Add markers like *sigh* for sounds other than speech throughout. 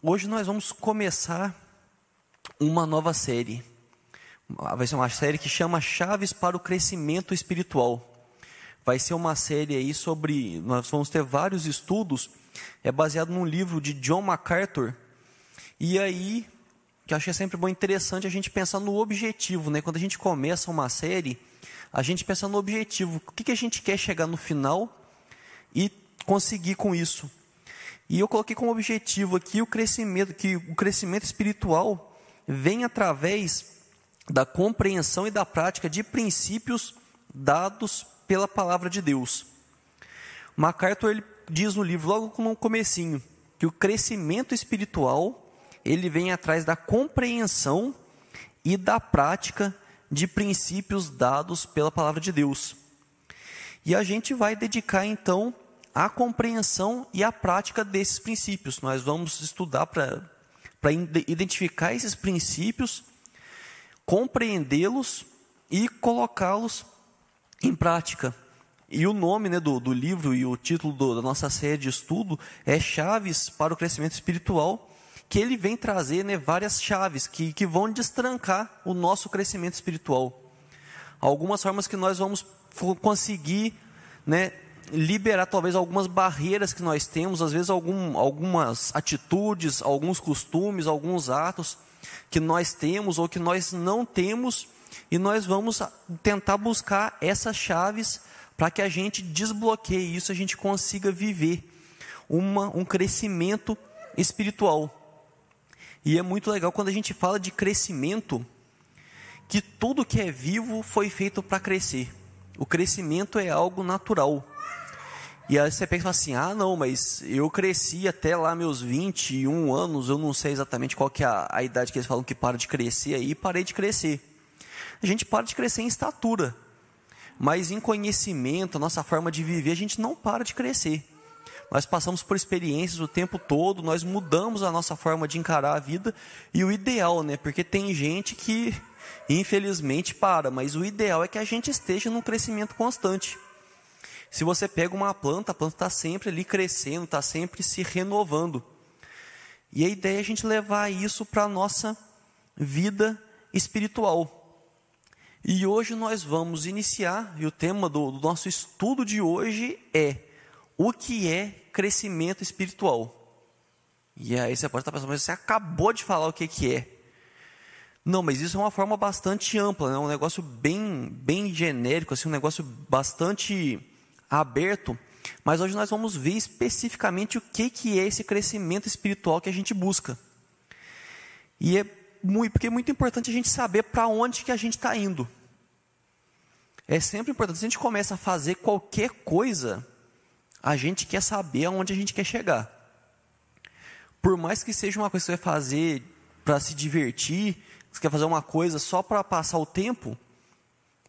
Hoje nós vamos começar uma nova série. Vai ser uma série que chama Chaves para o Crescimento Espiritual. Vai ser uma série aí sobre. Nós vamos ter vários estudos. É baseado num livro de John MacArthur. E aí, que eu achei sempre bom interessante a gente pensar no objetivo, né? Quando a gente começa uma série, a gente pensa no objetivo. O que, que a gente quer chegar no final e conseguir com isso. E eu coloquei como objetivo aqui o crescimento, que o crescimento espiritual vem através da compreensão e da prática de princípios dados pela palavra de Deus. MacArthur ele diz no livro, logo no comecinho, que o crescimento espiritual ele vem atrás da compreensão e da prática de princípios dados pela palavra de Deus. E a gente vai dedicar então a compreensão e a prática desses princípios. Nós vamos estudar para identificar esses princípios, compreendê-los e colocá-los em prática. E o nome né, do, do livro e o título do, da nossa série de estudo é Chaves para o Crescimento Espiritual, que ele vem trazer né, várias chaves que, que vão destrancar o nosso crescimento espiritual. Algumas formas que nós vamos conseguir né, liberar talvez algumas barreiras que nós temos, às vezes algum, algumas atitudes, alguns costumes, alguns atos que nós temos ou que nós não temos, e nós vamos tentar buscar essas chaves para que a gente desbloqueie isso, a gente consiga viver uma, um crescimento espiritual. E é muito legal quando a gente fala de crescimento, que tudo que é vivo foi feito para crescer. O crescimento é algo natural. E aí você pensa assim: ah, não, mas eu cresci até lá meus 21 anos, eu não sei exatamente qual que é a, a idade que eles falam que para de crescer aí, parei de crescer. A gente para de crescer em estatura, mas em conhecimento, nossa forma de viver, a gente não para de crescer. Nós passamos por experiências o tempo todo, nós mudamos a nossa forma de encarar a vida e o ideal, né? Porque tem gente que *laughs* infelizmente para, mas o ideal é que a gente esteja num crescimento constante. Se você pega uma planta, a planta está sempre ali crescendo, está sempre se renovando. E a ideia é a gente levar isso para a nossa vida espiritual. E hoje nós vamos iniciar, e o tema do, do nosso estudo de hoje é o que é crescimento espiritual. E aí você pode estar pensando, mas você acabou de falar o que, que é. Não, mas isso é uma forma bastante ampla, né? um negócio bem, bem genérico, assim, um negócio bastante aberto, mas hoje nós vamos ver especificamente o que, que é esse crescimento espiritual que a gente busca. E é muito, porque é muito importante a gente saber para onde que a gente está indo. É sempre importante, se a gente começa a fazer qualquer coisa, a gente quer saber aonde a gente quer chegar. Por mais que seja uma coisa que você vai fazer para se divertir, você quer fazer uma coisa só para passar o tempo,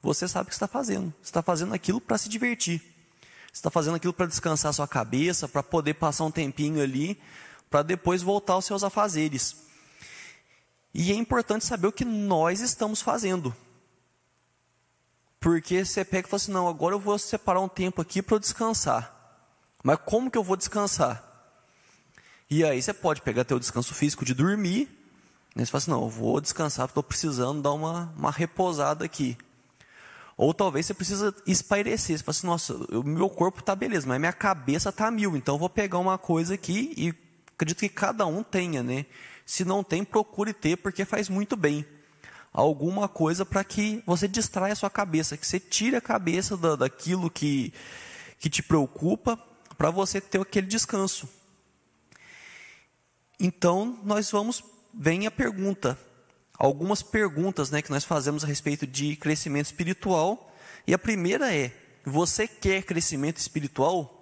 você sabe o que está fazendo. Você está fazendo aquilo para se divertir. Você está fazendo aquilo para descansar sua cabeça, para poder passar um tempinho ali, para depois voltar aos seus afazeres. E é importante saber o que nós estamos fazendo. Porque você pega e fala assim: não, agora eu vou separar um tempo aqui para eu descansar. Mas como que eu vou descansar? E aí você pode pegar teu descanso físico de dormir. Né? Você fala assim: não, eu vou descansar, estou precisando dar uma, uma repousada aqui. Ou talvez você precisa espairecer. Você fala assim, nossa, o meu corpo está beleza, mas minha cabeça está mil. Então eu vou pegar uma coisa aqui e acredito que cada um tenha, né? Se não tem, procure ter, porque faz muito bem. Alguma coisa para que você distraia a sua cabeça, que você tire a cabeça da, daquilo que, que te preocupa, para você ter aquele descanso. Então, nós vamos, vem a pergunta, algumas perguntas né, que nós fazemos a respeito de crescimento espiritual. E a primeira é: você quer crescimento espiritual?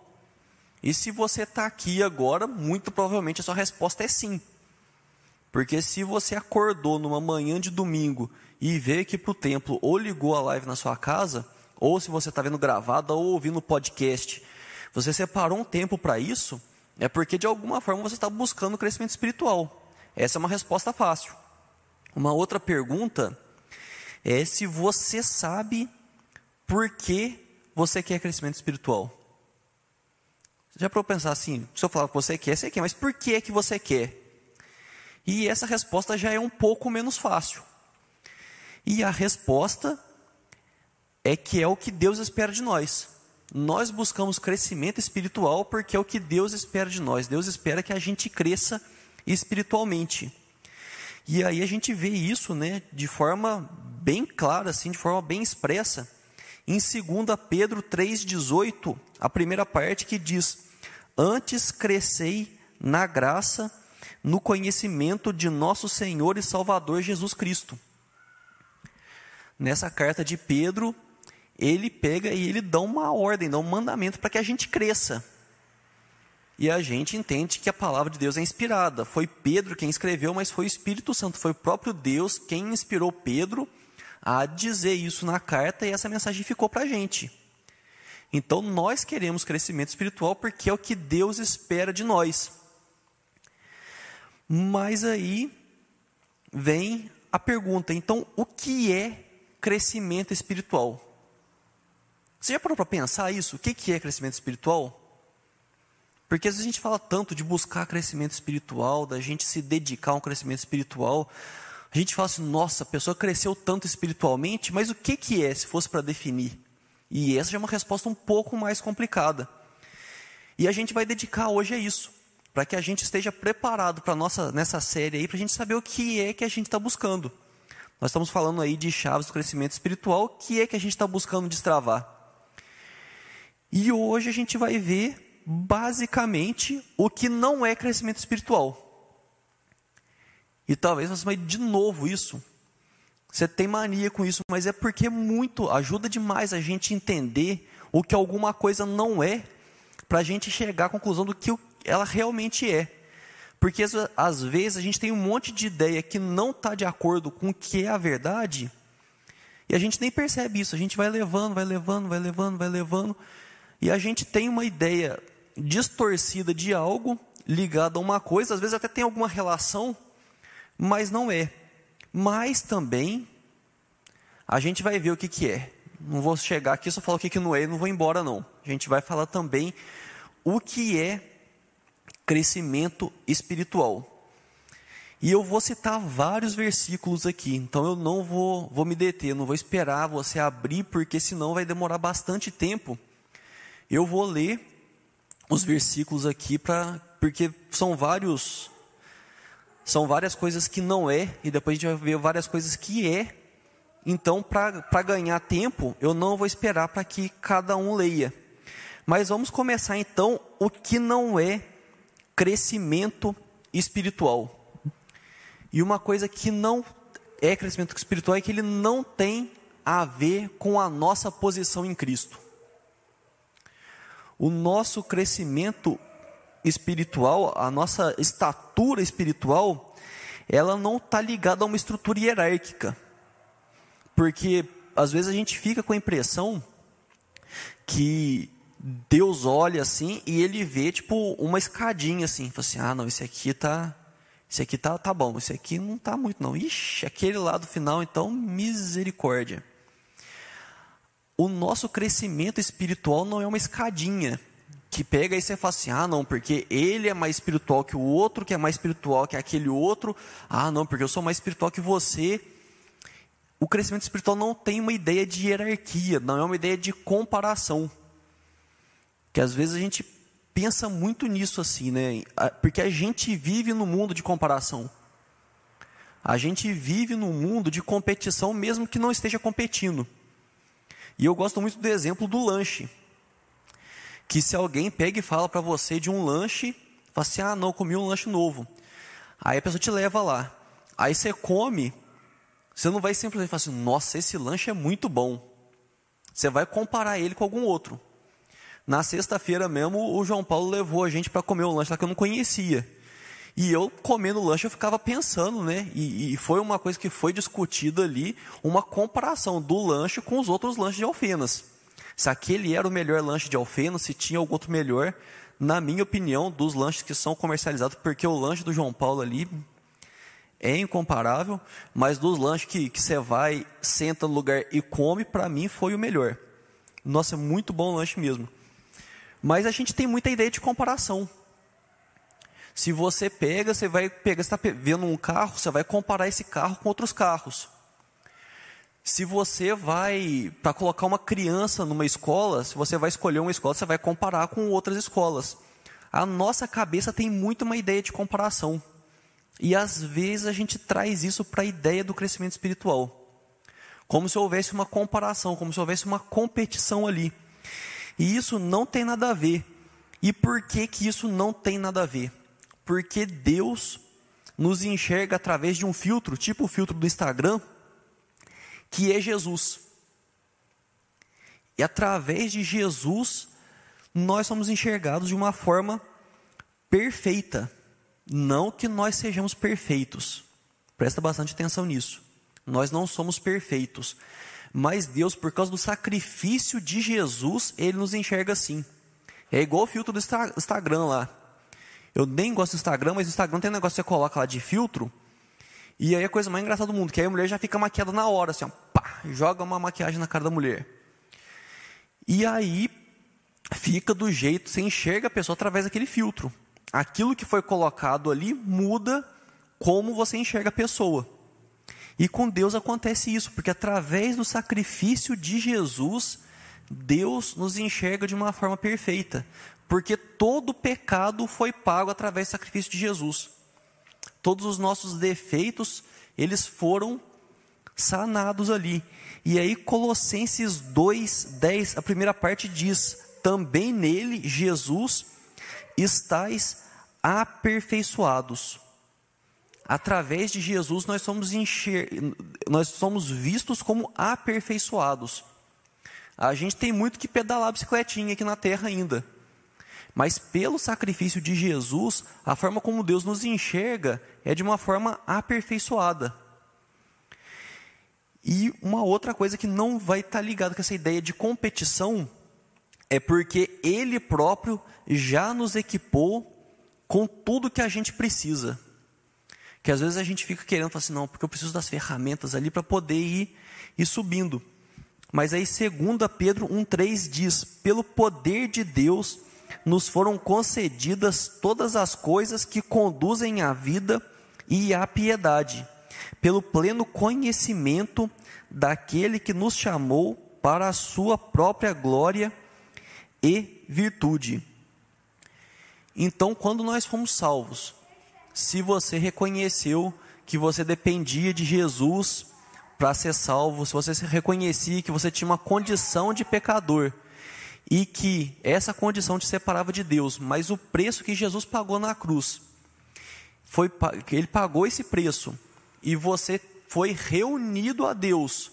E se você está aqui agora, muito provavelmente a sua resposta é sim. Porque se você acordou numa manhã de domingo e veio aqui para o templo, ou ligou a live na sua casa, ou se você está vendo gravada ou ouvindo podcast, você separou um tempo para isso, é porque de alguma forma você está buscando crescimento espiritual. Essa é uma resposta fácil. Uma outra pergunta é se você sabe por que você quer crescimento espiritual. Já para eu pensar assim, se eu falar que você quer, você quer, mas por que é que você quer? E essa resposta já é um pouco menos fácil. E a resposta é que é o que Deus espera de nós. Nós buscamos crescimento espiritual porque é o que Deus espera de nós. Deus espera que a gente cresça espiritualmente. E aí a gente vê isso, né, de forma bem clara, assim, de forma bem expressa, em 2 Pedro 3,18, a primeira parte que diz: Antes crescei na graça, no conhecimento de nosso Senhor e Salvador Jesus Cristo. Nessa carta de Pedro, ele pega e ele dá uma ordem, dá um mandamento para que a gente cresça. E a gente entende que a palavra de Deus é inspirada. Foi Pedro quem escreveu, mas foi o Espírito Santo, foi o próprio Deus quem inspirou Pedro a dizer isso na carta e essa mensagem ficou para a gente. Então nós queremos crescimento espiritual porque é o que Deus espera de nós. Mas aí vem a pergunta: então o que é crescimento espiritual? Você já parou para pensar isso? O que é crescimento espiritual? Porque a gente fala tanto de buscar crescimento espiritual, da gente se dedicar a um crescimento espiritual. A gente fala assim, nossa, a pessoa cresceu tanto espiritualmente, mas o que, que é, se fosse para definir? E essa já é uma resposta um pouco mais complicada. E a gente vai dedicar hoje a isso, para que a gente esteja preparado para nossa nessa série aí, para a gente saber o que é que a gente está buscando. Nós estamos falando aí de chaves do crescimento espiritual, o que é que a gente está buscando destravar. E hoje a gente vai ver, basicamente, o que não é crescimento espiritual. E talvez você vai de novo isso. Você tem mania com isso, mas é porque muito ajuda demais a gente entender o que alguma coisa não é, para a gente chegar à conclusão do que ela realmente é. Porque às vezes a gente tem um monte de ideia que não está de acordo com o que é a verdade, e a gente nem percebe isso, a gente vai levando, vai levando, vai levando, vai levando, e a gente tem uma ideia distorcida de algo ligado a uma coisa, às vezes até tem alguma relação, mas não é. Mas também a gente vai ver o que, que é. Não vou chegar aqui só falar o que, que não é e não vou embora não. A gente vai falar também o que é crescimento espiritual. E eu vou citar vários versículos aqui, então eu não vou, vou me deter, não vou esperar você abrir, porque senão vai demorar bastante tempo eu vou ler os versículos aqui para porque são vários são várias coisas que não é e depois a gente vai ver várias coisas que é. Então, para ganhar tempo, eu não vou esperar para que cada um leia. Mas vamos começar então o que não é crescimento espiritual. E uma coisa que não é crescimento espiritual é que ele não tem a ver com a nossa posição em Cristo o nosso crescimento espiritual, a nossa estatura espiritual, ela não está ligada a uma estrutura hierárquica. Porque às vezes a gente fica com a impressão que Deus olha assim e ele vê tipo uma escadinha assim, fala assim: "Ah, não, esse aqui tá esse aqui tá tá bom, esse aqui não tá muito não. Ixi, aquele lá do final então misericórdia" o nosso crescimento espiritual não é uma escadinha que pega e você fala assim: ah, não, porque ele é mais espiritual que o outro, que é mais espiritual que aquele outro. Ah, não, porque eu sou mais espiritual que você. O crescimento espiritual não tem uma ideia de hierarquia, não é uma ideia de comparação. Que às vezes a gente pensa muito nisso assim, né? Porque a gente vive no mundo de comparação. A gente vive num mundo de competição, mesmo que não esteja competindo. E eu gosto muito do exemplo do lanche. Que se alguém pega e fala para você de um lanche, fala assim: ah, não, comi um lanche novo. Aí a pessoa te leva lá. Aí você come, você não vai simplesmente falar assim: nossa, esse lanche é muito bom. Você vai comparar ele com algum outro. Na sexta-feira mesmo, o João Paulo levou a gente para comer um lanche lá que eu não conhecia. E eu, comendo lanche, eu ficava pensando, né? E, e, foi uma coisa que foi discutida ali, uma comparação do lanche com os outros lanches de Alfenas. Se aquele era o melhor lanche de Alfenas, se tinha algum outro melhor, na minha opinião, dos lanches que são comercializados, porque o lanche do João Paulo ali é incomparável, mas dos lanches que, que você vai, senta no lugar e come, para mim foi o melhor. Nossa, é muito bom lanche mesmo. Mas a gente tem muita ideia de comparação. Se você pega, você vai pegar, está vendo um carro, você vai comparar esse carro com outros carros. Se você vai para colocar uma criança numa escola, se você vai escolher uma escola, você vai comparar com outras escolas. A nossa cabeça tem muito uma ideia de comparação. E às vezes a gente traz isso para a ideia do crescimento espiritual. Como se houvesse uma comparação, como se houvesse uma competição ali. E isso não tem nada a ver. E por que que isso não tem nada a ver? Porque Deus nos enxerga através de um filtro, tipo o filtro do Instagram, que é Jesus. E através de Jesus, nós somos enxergados de uma forma perfeita. Não que nós sejamos perfeitos. Presta bastante atenção nisso. Nós não somos perfeitos. Mas Deus, por causa do sacrifício de Jesus, Ele nos enxerga assim. É igual o filtro do Instagram lá. Eu nem gosto do Instagram, mas o Instagram tem um negócio que você coloca lá de filtro. E aí é a coisa mais engraçada do mundo, que aí a mulher já fica maquiada na hora, assim, ó, pá, joga uma maquiagem na cara da mulher. E aí fica do jeito, você enxerga a pessoa através daquele filtro. Aquilo que foi colocado ali muda como você enxerga a pessoa. E com Deus acontece isso, porque através do sacrifício de Jesus, Deus nos enxerga de uma forma perfeita, porque todo pecado foi pago através do sacrifício de Jesus todos os nossos defeitos, eles foram sanados ali. E aí Colossenses 2:10, a primeira parte diz: "Também nele, Jesus, estais aperfeiçoados". Através de Jesus nós somos enxer... nós somos vistos como aperfeiçoados. A gente tem muito que pedalar bicicletinha aqui na terra ainda. Mas pelo sacrifício de Jesus, a forma como Deus nos enxerga é de uma forma aperfeiçoada. E uma outra coisa que não vai estar ligado com essa ideia de competição é porque Ele próprio já nos equipou com tudo que a gente precisa. Que às vezes a gente fica querendo falar assim, não, porque eu preciso das ferramentas ali para poder ir, ir subindo. Mas aí, 2 Pedro 1,3 diz: pelo poder de Deus nos foram concedidas todas as coisas que conduzem à vida e à piedade, pelo pleno conhecimento daquele que nos chamou para a sua própria glória e virtude. Então, quando nós fomos salvos, se você reconheceu que você dependia de Jesus para ser salvo, se você reconhecia que você tinha uma condição de pecador, e que essa condição te separava de Deus, mas o preço que Jesus pagou na cruz foi ele pagou esse preço e você foi reunido a Deus.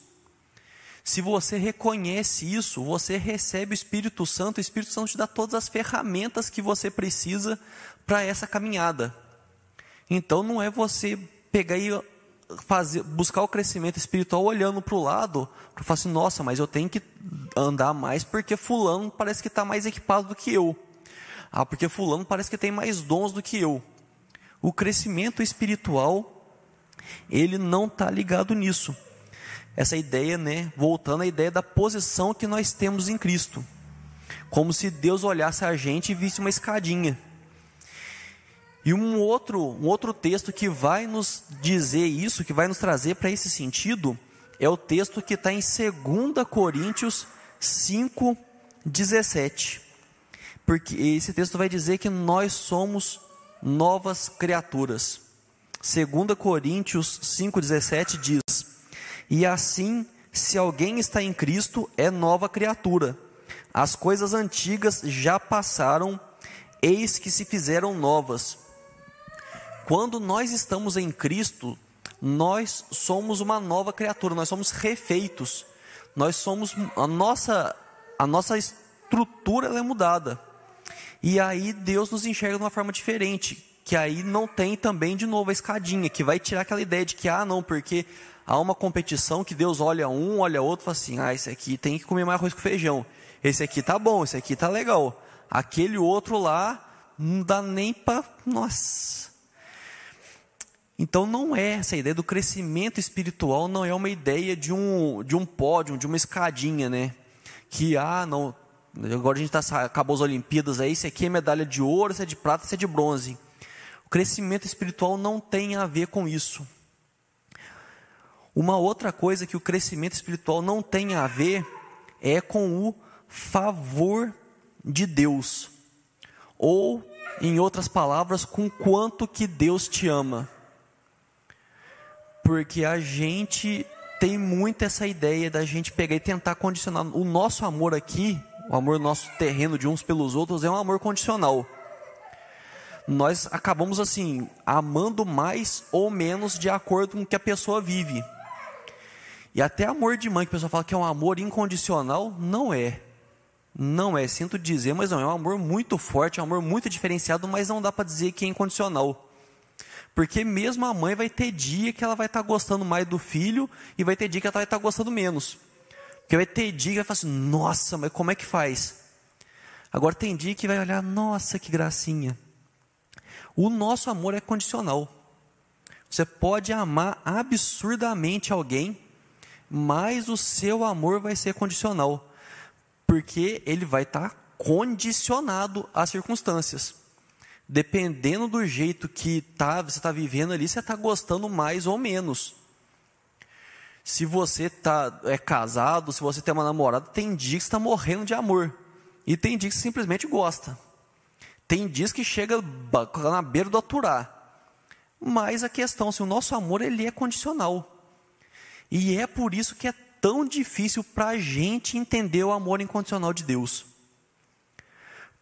Se você reconhece isso, você recebe o Espírito Santo, o Espírito Santo te dá todas as ferramentas que você precisa para essa caminhada. Então não é você pegar e fazer, buscar o crescimento espiritual olhando para o lado, para falar assim, nossa, mas eu tenho que andar mais porque fulano parece que está mais equipado do que eu. Ah, porque fulano parece que tem mais dons do que eu. O crescimento espiritual, ele não está ligado nisso. Essa ideia, né, voltando à ideia da posição que nós temos em Cristo. Como se Deus olhasse a gente e visse uma escadinha. E um outro, um outro texto que vai nos dizer isso, que vai nos trazer para esse sentido, é o texto que está em 2 Coríntios 5, 17. Porque esse texto vai dizer que nós somos novas criaturas. 2 Coríntios 5,17 diz: E assim, se alguém está em Cristo, é nova criatura. As coisas antigas já passaram, eis que se fizeram novas. Quando nós estamos em Cristo, nós somos uma nova criatura, nós somos refeitos. Nós somos a nossa a nossa estrutura é mudada. E aí Deus nos enxerga de uma forma diferente, que aí não tem também de novo a escadinha, que vai tirar aquela ideia de que ah, não, porque há uma competição que Deus olha um, olha outro, fala assim: "Ah, esse aqui tem que comer mais arroz com feijão. Esse aqui tá bom, esse aqui tá legal. Aquele outro lá não dá nem para, nossa, então não é essa ideia do crescimento espiritual, não é uma ideia de um, de um pódio, de uma escadinha, né? Que, ah, não, agora a gente tá, acabou as Olimpíadas aí, isso aqui é medalha de ouro, isso é de prata, isso é de bronze. crescimento espiritual não tem a ver com isso. Uma outra coisa que o crescimento espiritual não tem a ver é com o favor de Deus. Ou, em outras palavras, com quanto que Deus te ama. Porque a gente tem muito essa ideia da gente pegar e tentar condicionar o nosso amor aqui, o amor nosso terreno de uns pelos outros é um amor condicional. Nós acabamos assim amando mais ou menos de acordo com o que a pessoa vive. E até amor de mãe que a pessoa fala que é um amor incondicional, não é. Não é, sinto dizer, mas não é um amor muito forte, é um amor muito diferenciado, mas não dá para dizer que é incondicional. Porque mesmo a mãe vai ter dia que ela vai estar tá gostando mais do filho e vai ter dia que ela vai estar tá gostando menos. Porque vai ter dia que vai falar assim, nossa, mas como é que faz? Agora tem dia que vai olhar, nossa, que gracinha. O nosso amor é condicional. Você pode amar absurdamente alguém, mas o seu amor vai ser condicional. Porque ele vai estar tá condicionado às circunstâncias dependendo do jeito que tá, você está vivendo ali, você está gostando mais ou menos. Se você tá, é casado, se você tem uma namorada, tem dias que está morrendo de amor. E tem dias que simplesmente gosta. Tem dias que chega na beira do aturar. Mas a questão, se assim, o nosso amor ele é condicional. E é por isso que é tão difícil para a gente entender o amor incondicional de Deus.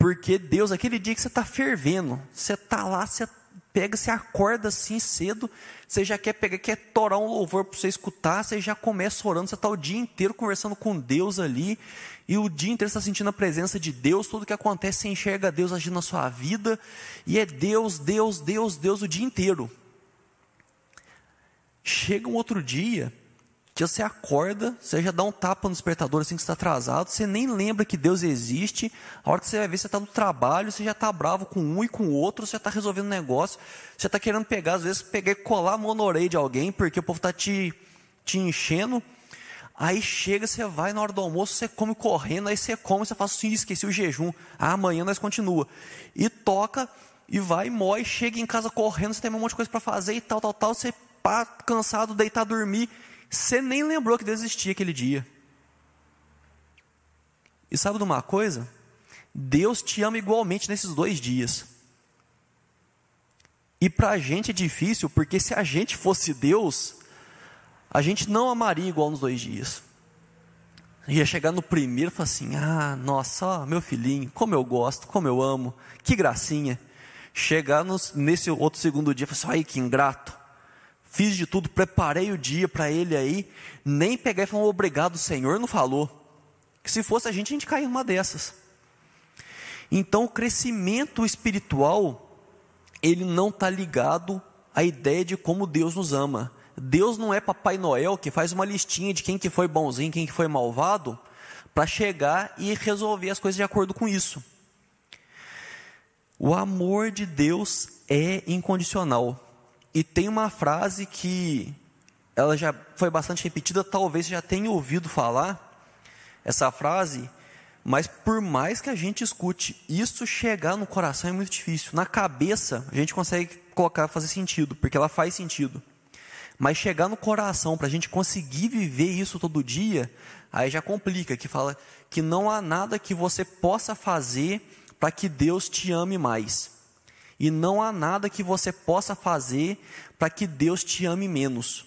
Porque Deus, aquele dia que você está fervendo, você está lá, você pega, você acorda assim cedo, você já quer pegar, quer torar um louvor para você escutar, você já começa orando, você está o dia inteiro conversando com Deus ali, e o dia inteiro está sentindo a presença de Deus, tudo que acontece você enxerga Deus agindo na sua vida, e é Deus, Deus, Deus, Deus o dia inteiro. Chega um outro dia, que você acorda, você já dá um tapa no despertador assim que está atrasado, você nem lembra que Deus existe. A hora que você vai ver, você está no trabalho, você já está bravo com um e com o outro, você está resolvendo um negócio, você está querendo pegar, às vezes, pegar e colar a orelha de alguém, porque o povo está te, te enchendo. Aí chega, você vai na hora do almoço, você come correndo, aí você come, você fala assim, esqueci o jejum. Ah, amanhã nós continua. E toca, e vai, mói, chega em casa correndo, você tem um monte de coisa para fazer e tal, tal, tal, você pá, cansado, deitar, dormir você nem lembrou que Deus existia aquele dia. E sabe de uma coisa? Deus te ama igualmente nesses dois dias. E para a gente é difícil, porque se a gente fosse Deus, a gente não amaria igual nos dois dias. Ia chegar no primeiro e falar assim: ah, nossa, meu filhinho, como eu gosto, como eu amo, que gracinha. Chegar nos, nesse outro segundo dia e falar assim: ai, que ingrato fiz de tudo, preparei o dia para ele aí, nem peguei e falei, obrigado, Senhor, não falou. Que se fosse a gente, a gente caía numa dessas. Então, o crescimento espiritual, ele não está ligado à ideia de como Deus nos ama. Deus não é Papai Noel que faz uma listinha de quem que foi bonzinho, quem que foi malvado, para chegar e resolver as coisas de acordo com isso. O amor de Deus é incondicional. E tem uma frase que ela já foi bastante repetida, talvez já tenha ouvido falar essa frase, mas por mais que a gente escute, isso chegar no coração é muito difícil. Na cabeça a gente consegue colocar, fazer sentido, porque ela faz sentido. Mas chegar no coração para a gente conseguir viver isso todo dia, aí já complica, que fala que não há nada que você possa fazer para que Deus te ame mais. E não há nada que você possa fazer para que Deus te ame menos.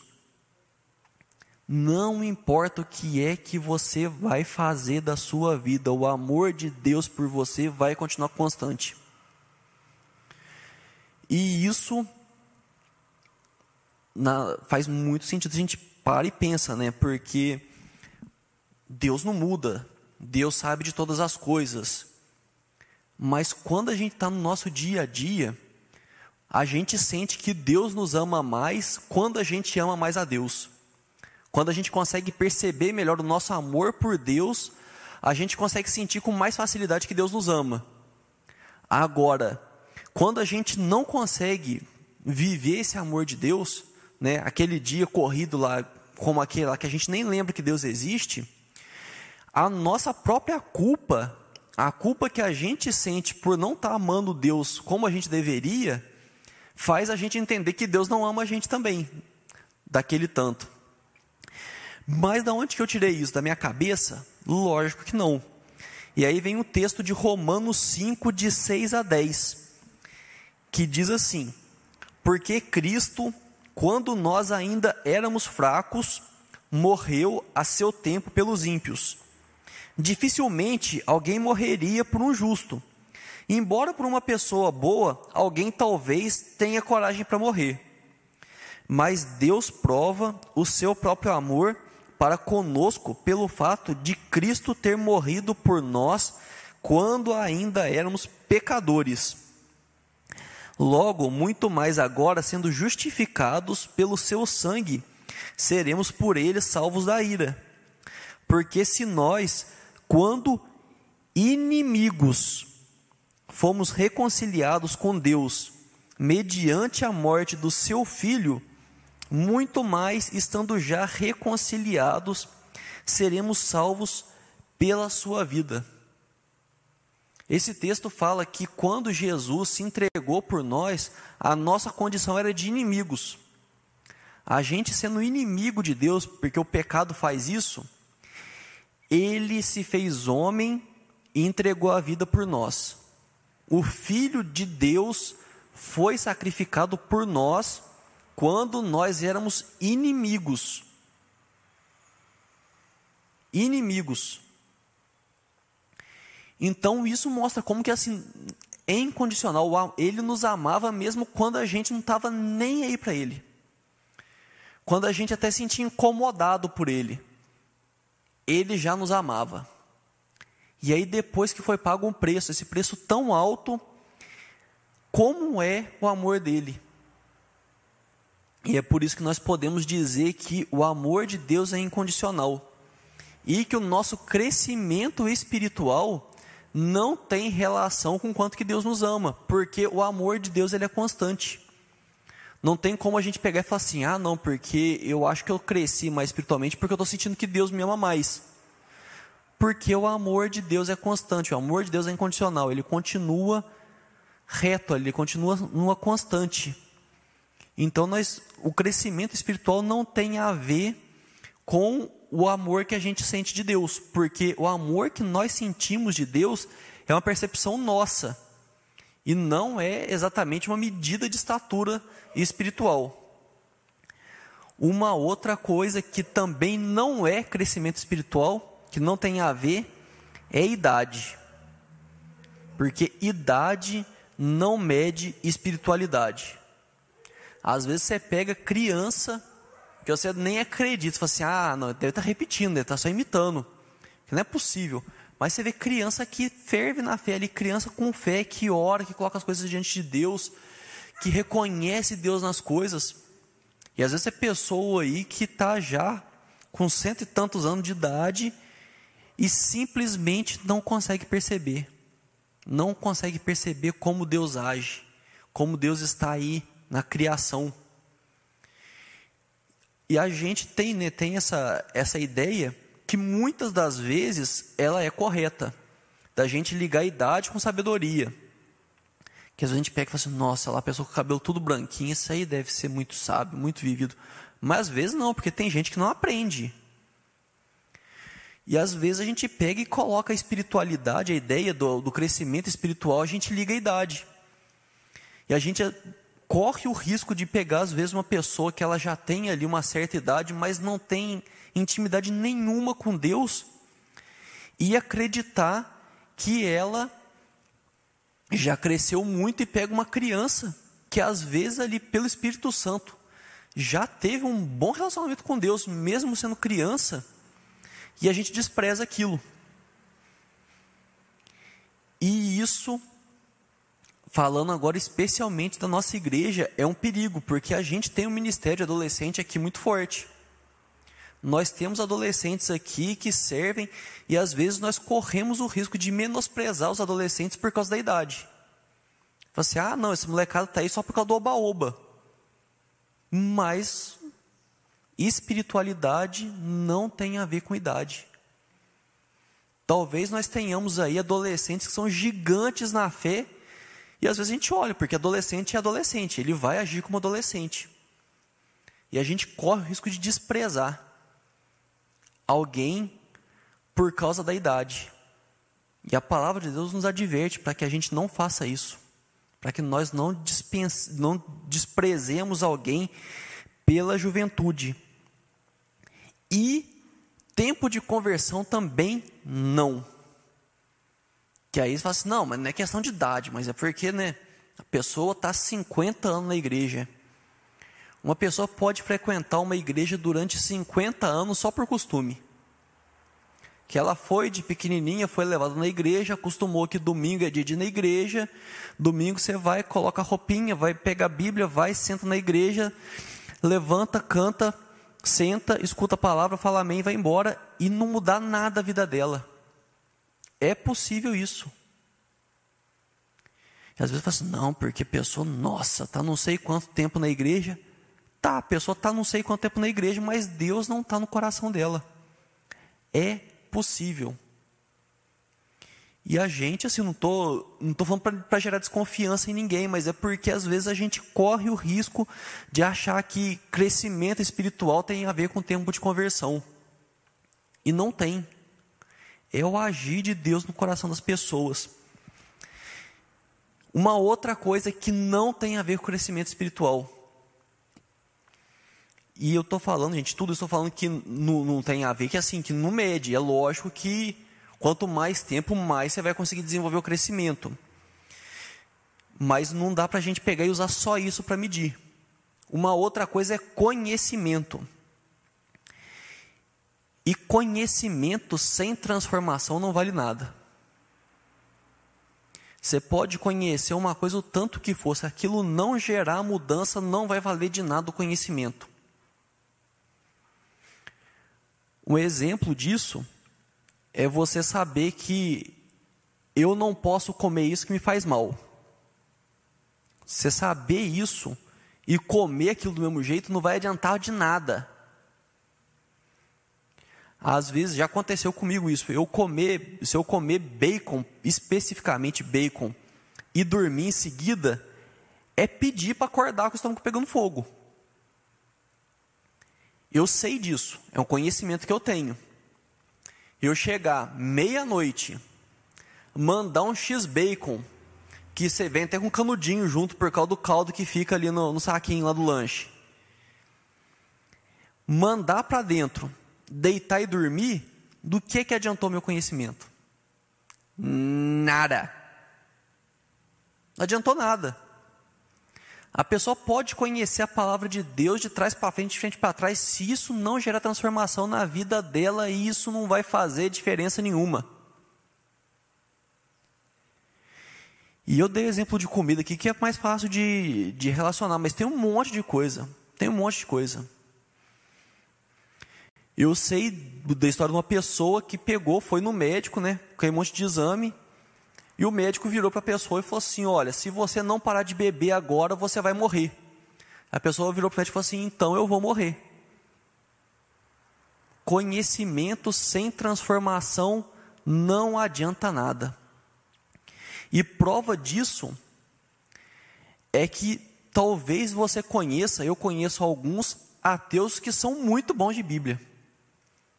Não importa o que é que você vai fazer da sua vida, o amor de Deus por você vai continuar constante. E isso na, faz muito sentido. A gente para e pensa, né? Porque Deus não muda, Deus sabe de todas as coisas. Mas quando a gente está no nosso dia a dia, a gente sente que Deus nos ama mais quando a gente ama mais a Deus. Quando a gente consegue perceber melhor o nosso amor por Deus, a gente consegue sentir com mais facilidade que Deus nos ama. Agora, quando a gente não consegue viver esse amor de Deus, né, aquele dia corrido lá, como aquele lá que a gente nem lembra que Deus existe, a nossa própria culpa a culpa que a gente sente por não estar tá amando Deus como a gente deveria, faz a gente entender que Deus não ama a gente também, daquele tanto. Mas da onde que eu tirei isso? Da minha cabeça? Lógico que não. E aí vem o texto de Romanos 5, de 6 a 10, que diz assim: Porque Cristo, quando nós ainda éramos fracos, morreu a seu tempo pelos ímpios. Dificilmente alguém morreria por um justo. Embora por uma pessoa boa, alguém talvez tenha coragem para morrer. Mas Deus prova o seu próprio amor para conosco pelo fato de Cristo ter morrido por nós quando ainda éramos pecadores. Logo, muito mais agora, sendo justificados pelo seu sangue, seremos por ele salvos da ira. Porque se nós, quando inimigos, fomos reconciliados com Deus mediante a morte do seu filho, muito mais estando já reconciliados, seremos salvos pela sua vida. Esse texto fala que quando Jesus se entregou por nós, a nossa condição era de inimigos. A gente sendo inimigo de Deus, porque o pecado faz isso, ele se fez homem e entregou a vida por nós o Filho de Deus foi sacrificado por nós quando nós éramos inimigos. Inimigos. Então isso mostra como que assim é incondicional. Ele nos amava mesmo quando a gente não estava nem aí para ele. Quando a gente até se sentia incomodado por ele. Ele já nos amava. E aí, depois que foi pago um preço, esse preço tão alto, como é o amor dele? E é por isso que nós podemos dizer que o amor de Deus é incondicional. E que o nosso crescimento espiritual não tem relação com quanto que Deus nos ama, porque o amor de Deus ele é constante. Não tem como a gente pegar e falar assim: "Ah, não, porque eu acho que eu cresci mais espiritualmente porque eu estou sentindo que Deus me ama mais". Porque o amor de Deus é constante, o amor de Deus é incondicional, ele continua reto, ele continua numa constante. Então nós, o crescimento espiritual não tem a ver com o amor que a gente sente de Deus, porque o amor que nós sentimos de Deus é uma percepção nossa e não é exatamente uma medida de estatura espiritual. Uma outra coisa que também não é crescimento espiritual que não tem a ver é idade. Porque idade não mede espiritualidade. Às vezes você pega criança que você nem acredita, você fala assim: ah, não, deve estar tá repetindo, deve estar tá só imitando. Que não é possível. Mas você vê criança que ferve na fé ali, criança com fé, que ora, que coloca as coisas diante de Deus, que reconhece Deus nas coisas. E às vezes é pessoa aí que está já com cento e tantos anos de idade e simplesmente não consegue perceber. Não consegue perceber como Deus age, como Deus está aí na criação. E a gente tem, né, tem essa, essa ideia que muitas das vezes ela é correta, da gente ligar a idade com sabedoria. Que às vezes a gente pega e fala assim, nossa, lá a pessoa com o cabelo tudo branquinho, isso aí deve ser muito sábio, muito vivido. Mas às vezes não, porque tem gente que não aprende. E às vezes a gente pega e coloca a espiritualidade, a ideia do, do crescimento espiritual, a gente liga a idade. E a gente corre o risco de pegar, às vezes, uma pessoa que ela já tem ali uma certa idade, mas não tem intimidade nenhuma com Deus, e acreditar que ela já cresceu muito e pega uma criança que, às vezes, ali pelo Espírito Santo, já teve um bom relacionamento com Deus, mesmo sendo criança e a gente despreza aquilo. E isso, falando agora especialmente da nossa igreja, é um perigo, porque a gente tem um ministério de adolescente aqui muito forte. Nós temos adolescentes aqui que servem e às vezes nós corremos o risco de menosprezar os adolescentes por causa da idade. Fala assim, ah, não, esse molecado está aí só por causa do oba-oba. Mas Espiritualidade não tem a ver com idade. Talvez nós tenhamos aí adolescentes que são gigantes na fé E às vezes a gente olha, porque adolescente é adolescente, ele vai agir como adolescente. E a gente corre o risco de desprezar alguém por causa da idade. E a palavra de Deus nos adverte para que a gente não faça isso, para que nós não, dispense, não desprezemos alguém pela juventude. E tempo de conversão também não. Que aí você fala assim, não, mas não é questão de idade, mas é porque, né, a pessoa está 50 anos na igreja. Uma pessoa pode frequentar uma igreja durante 50 anos só por costume. Que ela foi de pequenininha, foi levada na igreja, acostumou que domingo é dia de ir na igreja. Domingo você vai, coloca a roupinha, vai pegar a Bíblia, vai, senta na igreja, levanta, canta, senta, escuta a palavra, fala amém, vai embora e não mudar nada a vida dela. É possível isso. E às vezes fala assim, não, porque a pessoa, nossa, está não sei quanto tempo na igreja. Tá, a pessoa está não sei quanto tempo na igreja, mas Deus não está no coração dela. É possível. E a gente, assim, não tô, não tô falando para gerar desconfiança em ninguém, mas é porque às vezes a gente corre o risco de achar que crescimento espiritual tem a ver com tempo de conversão. E não tem. É o agir de Deus no coração das pessoas. Uma outra coisa que não tem a ver com crescimento espiritual e eu estou falando, gente, tudo estou falando que não, não tem a ver, que assim, que no médio, é lógico que quanto mais tempo, mais você vai conseguir desenvolver o crescimento. Mas não dá para a gente pegar e usar só isso para medir. Uma outra coisa é conhecimento. E conhecimento sem transformação não vale nada. Você pode conhecer uma coisa o tanto que for, se aquilo não gerar mudança, não vai valer de nada o conhecimento. Um exemplo disso é você saber que eu não posso comer isso que me faz mal. Você saber isso e comer aquilo do mesmo jeito não vai adiantar de nada. Às vezes já aconteceu comigo isso. Eu comer, se eu comer bacon, especificamente bacon, e dormir em seguida, é pedir para acordar com o estômago pegando fogo. Eu sei disso, é um conhecimento que eu tenho. Eu chegar meia-noite, mandar um X-Bacon, que você vem até com canudinho junto por causa do caldo que fica ali no, no saquinho lá do lanche. Mandar para dentro, deitar e dormir, do que que adiantou meu conhecimento? Nada. Não adiantou nada. A pessoa pode conhecer a palavra de Deus de trás para frente, de frente para trás, se isso não gerar transformação na vida dela, isso não vai fazer diferença nenhuma. E eu dei exemplo de comida aqui que é mais fácil de, de relacionar, mas tem um monte de coisa. Tem um monte de coisa. Eu sei da história de uma pessoa que pegou, foi no médico, né? Com um monte de exame, e o médico virou para a pessoa e falou assim: Olha, se você não parar de beber agora, você vai morrer. A pessoa virou para o médico e falou assim: Então eu vou morrer. Conhecimento sem transformação não adianta nada. E prova disso é que talvez você conheça, eu conheço alguns ateus que são muito bons de Bíblia.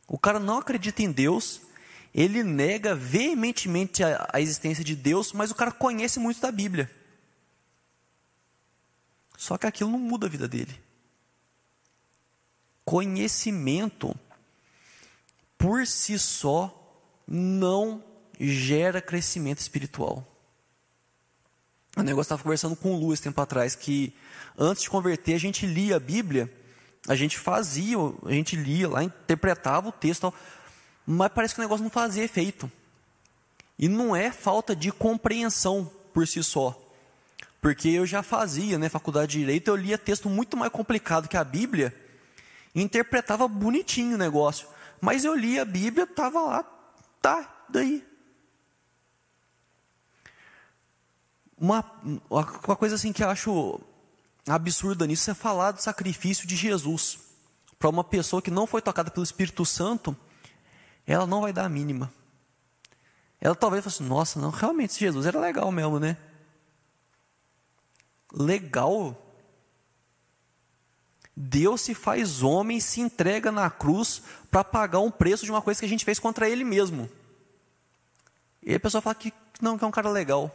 O cara não acredita em Deus, ele nega veementemente a, a existência de Deus, mas o cara conhece muito da Bíblia. Só que aquilo não muda a vida dele. Conhecimento, por si só, não gera crescimento espiritual. O negócio estava conversando com o Lu esse tempo atrás, que antes de converter, a gente lia a Bíblia, a gente fazia, a gente lia lá, interpretava o texto, mas parece que o negócio não fazia efeito. E não é falta de compreensão por si só. Porque eu já fazia, né, faculdade de direito, eu lia texto muito mais complicado que a Bíblia, interpretava bonitinho o negócio. Mas eu lia a Bíblia, estava lá, tá, daí. Uma, uma coisa assim que eu acho absurda nisso é falar do sacrifício de Jesus para uma pessoa que não foi tocada pelo Espírito Santo ela não vai dar a mínima. Ela talvez fale assim, nossa, não, realmente Jesus era legal mesmo, né? legal. Deus se faz homem, se entrega na cruz para pagar um preço de uma coisa que a gente fez contra Ele mesmo. E a pessoa fala que não, que é um cara legal.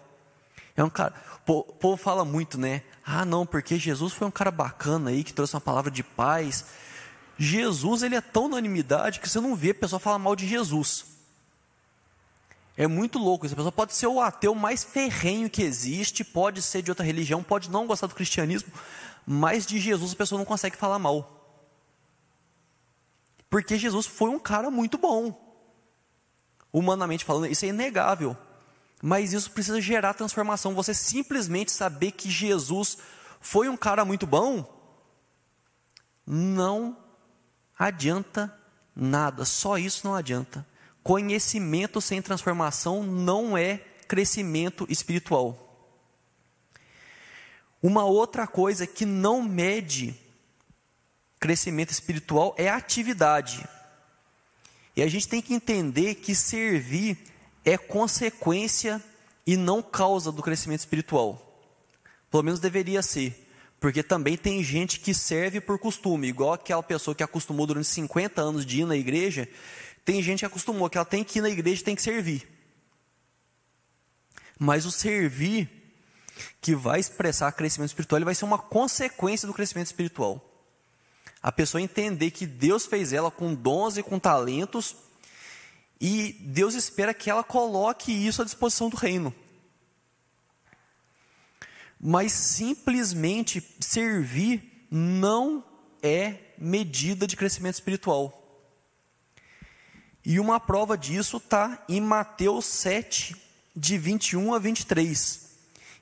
É um cara. O povo fala muito, né? Ah, não, porque Jesus foi um cara bacana aí que trouxe uma palavra de paz. Jesus, ele é tão unanimidade que você não vê a pessoa falar mal de Jesus. É muito louco isso. A pessoa pode ser o ateu mais ferrenho que existe, pode ser de outra religião, pode não gostar do cristianismo, mas de Jesus a pessoa não consegue falar mal. Porque Jesus foi um cara muito bom. Humanamente falando, isso é inegável. Mas isso precisa gerar transformação. Você simplesmente saber que Jesus foi um cara muito bom, não adianta nada. Só isso não adianta. Conhecimento sem transformação não é crescimento espiritual. Uma outra coisa que não mede crescimento espiritual é atividade. E a gente tem que entender que servir é consequência e não causa do crescimento espiritual. Pelo menos deveria ser. Porque também tem gente que serve por costume, igual aquela pessoa que acostumou durante 50 anos de ir na igreja tem gente que acostumou que ela tem que ir na igreja tem que servir. Mas o servir que vai expressar crescimento espiritual, ele vai ser uma consequência do crescimento espiritual. A pessoa entender que Deus fez ela com dons e com talentos e Deus espera que ela coloque isso à disposição do reino. Mas simplesmente servir não é medida de crescimento espiritual. E uma prova disso está em Mateus 7, de 21 a 23.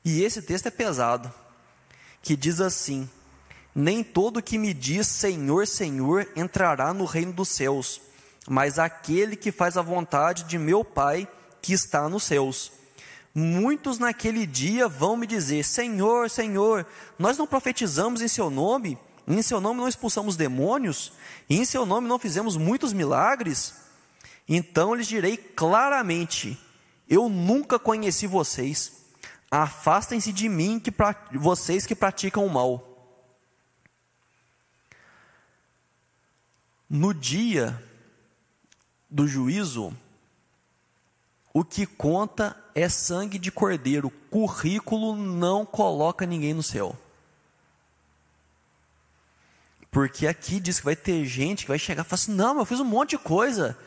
E esse texto é pesado, que diz assim: Nem todo que me diz Senhor, Senhor entrará no reino dos céus, mas aquele que faz a vontade de meu Pai que está nos céus. Muitos naquele dia vão me dizer: Senhor, Senhor, nós não profetizamos em Seu nome, em Seu nome não expulsamos demônios, e em Seu nome não fizemos muitos milagres? Então lhes direi claramente: Eu nunca conheci vocês. Afastem-se de mim, que vocês que praticam o mal. No dia do juízo, o que conta é sangue de cordeiro. Currículo não coloca ninguém no céu. Porque aqui diz que vai ter gente que vai chegar e falar assim: não, eu fiz um monte de coisa.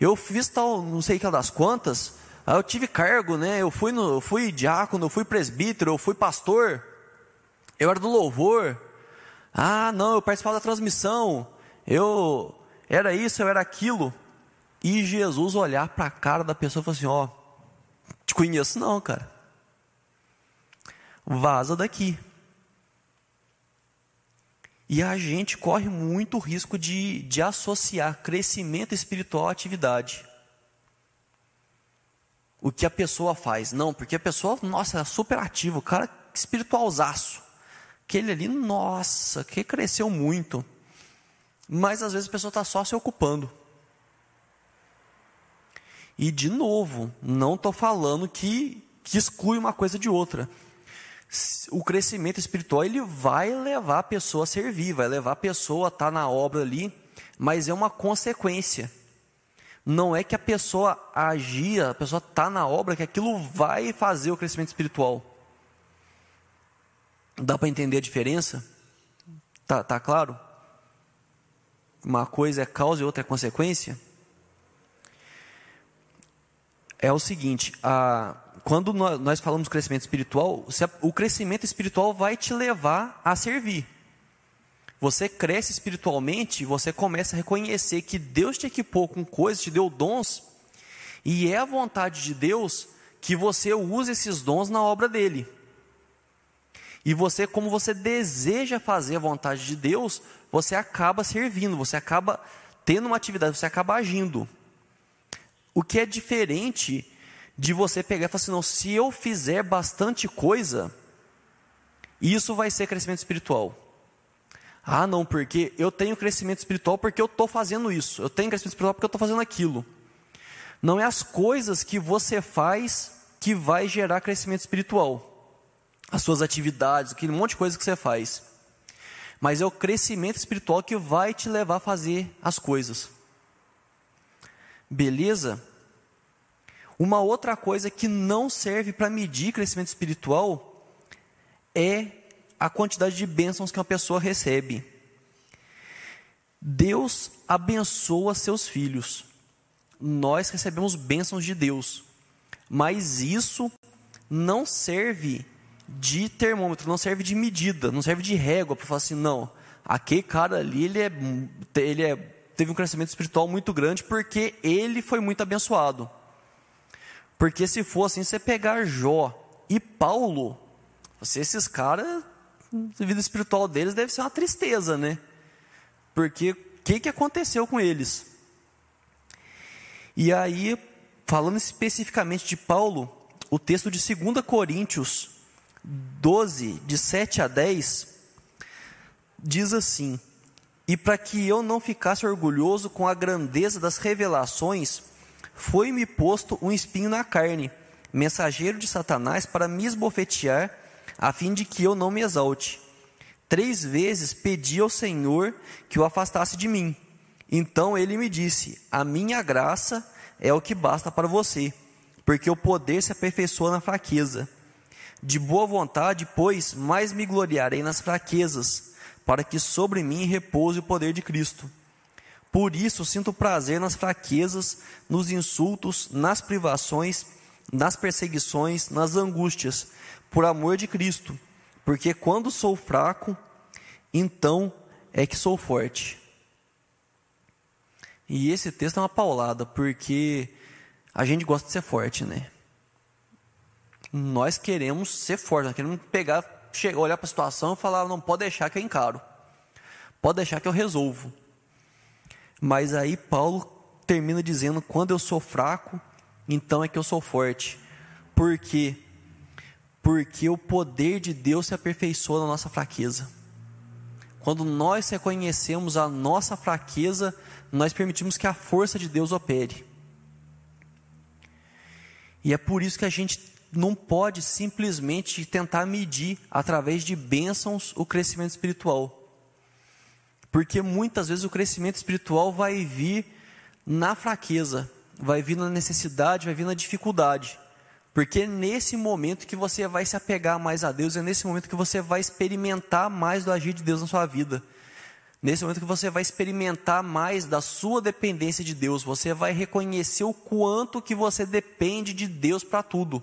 Eu fiz tal, não sei que das quantas, aí eu tive cargo, né? Eu fui, no, eu fui diácono, eu fui presbítero, eu fui pastor, eu era do louvor. Ah, não, eu participava da transmissão, eu era isso, eu era aquilo. E Jesus olhar para a cara da pessoa e falar assim: Ó, oh, te conheço não, cara. Vaza daqui. E a gente corre muito risco de, de associar crescimento espiritual à atividade. O que a pessoa faz. Não, porque a pessoa, nossa, é super ativo, o cara espiritualzaço. Aquele ali, nossa, que cresceu muito. Mas às vezes a pessoa está só se ocupando. E de novo, não estou falando que, que exclui uma coisa de outra o crescimento espiritual ele vai levar a pessoa a servir, vai levar a pessoa a estar tá na obra ali, mas é uma consequência. Não é que a pessoa agia, a pessoa está na obra, que aquilo vai fazer o crescimento espiritual. Dá para entender a diferença? Tá, tá claro? Uma coisa é causa e outra é consequência? É o seguinte, a, quando nós falamos crescimento espiritual, o crescimento espiritual vai te levar a servir. Você cresce espiritualmente, você começa a reconhecer que Deus te equipou com coisas, te deu dons, e é a vontade de Deus que você use esses dons na obra dele. E você, como você deseja fazer a vontade de Deus, você acaba servindo, você acaba tendo uma atividade, você acaba agindo. O que é diferente de você pegar e falar assim: não, se eu fizer bastante coisa, isso vai ser crescimento espiritual. Ah, não, porque eu tenho crescimento espiritual porque eu estou fazendo isso. Eu tenho crescimento espiritual porque eu estou fazendo aquilo. Não é as coisas que você faz que vai gerar crescimento espiritual. as suas atividades, aquele monte de coisa que você faz. Mas é o crescimento espiritual que vai te levar a fazer as coisas. Beleza? Uma outra coisa que não serve para medir crescimento espiritual é a quantidade de bênçãos que uma pessoa recebe. Deus abençoa seus filhos. Nós recebemos bênçãos de Deus. Mas isso não serve de termômetro, não serve de medida, não serve de régua para falar assim, não, aquele cara ali, ele, é, ele é, teve um crescimento espiritual muito grande porque ele foi muito abençoado. Porque se for assim, você pegar Jó e Paulo, você, esses caras, a vida espiritual deles deve ser uma tristeza, né? Porque o que, que aconteceu com eles? E aí, falando especificamente de Paulo, o texto de 2 Coríntios 12, de 7 a 10, diz assim: E para que eu não ficasse orgulhoso com a grandeza das revelações, foi-me posto um espinho na carne, mensageiro de Satanás, para me esbofetear, a fim de que eu não me exalte. Três vezes pedi ao Senhor que o afastasse de mim. Então ele me disse: A minha graça é o que basta para você, porque o poder se aperfeiçoa na fraqueza. De boa vontade, pois, mais me gloriarei nas fraquezas, para que sobre mim repouse o poder de Cristo. Por isso sinto prazer nas fraquezas, nos insultos, nas privações, nas perseguições, nas angústias, por amor de Cristo, porque quando sou fraco, então é que sou forte. E esse texto é uma paulada, porque a gente gosta de ser forte, né? Nós queremos ser fortes, nós queremos pegar, chegar, olhar para a situação e falar: não pode deixar que eu encaro, pode deixar que eu resolvo. Mas aí Paulo termina dizendo: quando eu sou fraco, então é que eu sou forte. Por quê? Porque o poder de Deus se aperfeiçoa na nossa fraqueza. Quando nós reconhecemos a nossa fraqueza, nós permitimos que a força de Deus opere. E é por isso que a gente não pode simplesmente tentar medir através de bênçãos o crescimento espiritual. Porque muitas vezes o crescimento espiritual vai vir na fraqueza, vai vir na necessidade, vai vir na dificuldade. Porque é nesse momento que você vai se apegar mais a Deus, é nesse momento que você vai experimentar mais do agir de Deus na sua vida. Nesse momento que você vai experimentar mais da sua dependência de Deus, você vai reconhecer o quanto que você depende de Deus para tudo.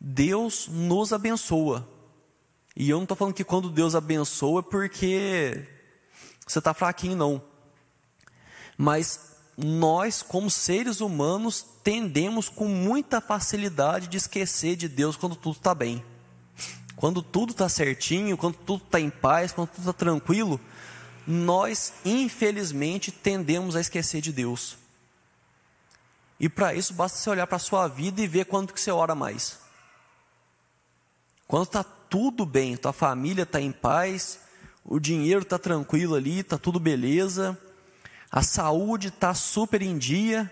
Deus nos abençoa. E eu não estou falando que quando Deus abençoa é porque você está fraquinho, não. Mas nós, como seres humanos, tendemos com muita facilidade de esquecer de Deus quando tudo está bem. Quando tudo está certinho, quando tudo está em paz, quando tudo está tranquilo, nós, infelizmente, tendemos a esquecer de Deus. E para isso basta você olhar para a sua vida e ver quanto que você ora mais. Quando está tudo bem, tua família está em paz, o dinheiro está tranquilo ali, está tudo beleza, a saúde está super em dia,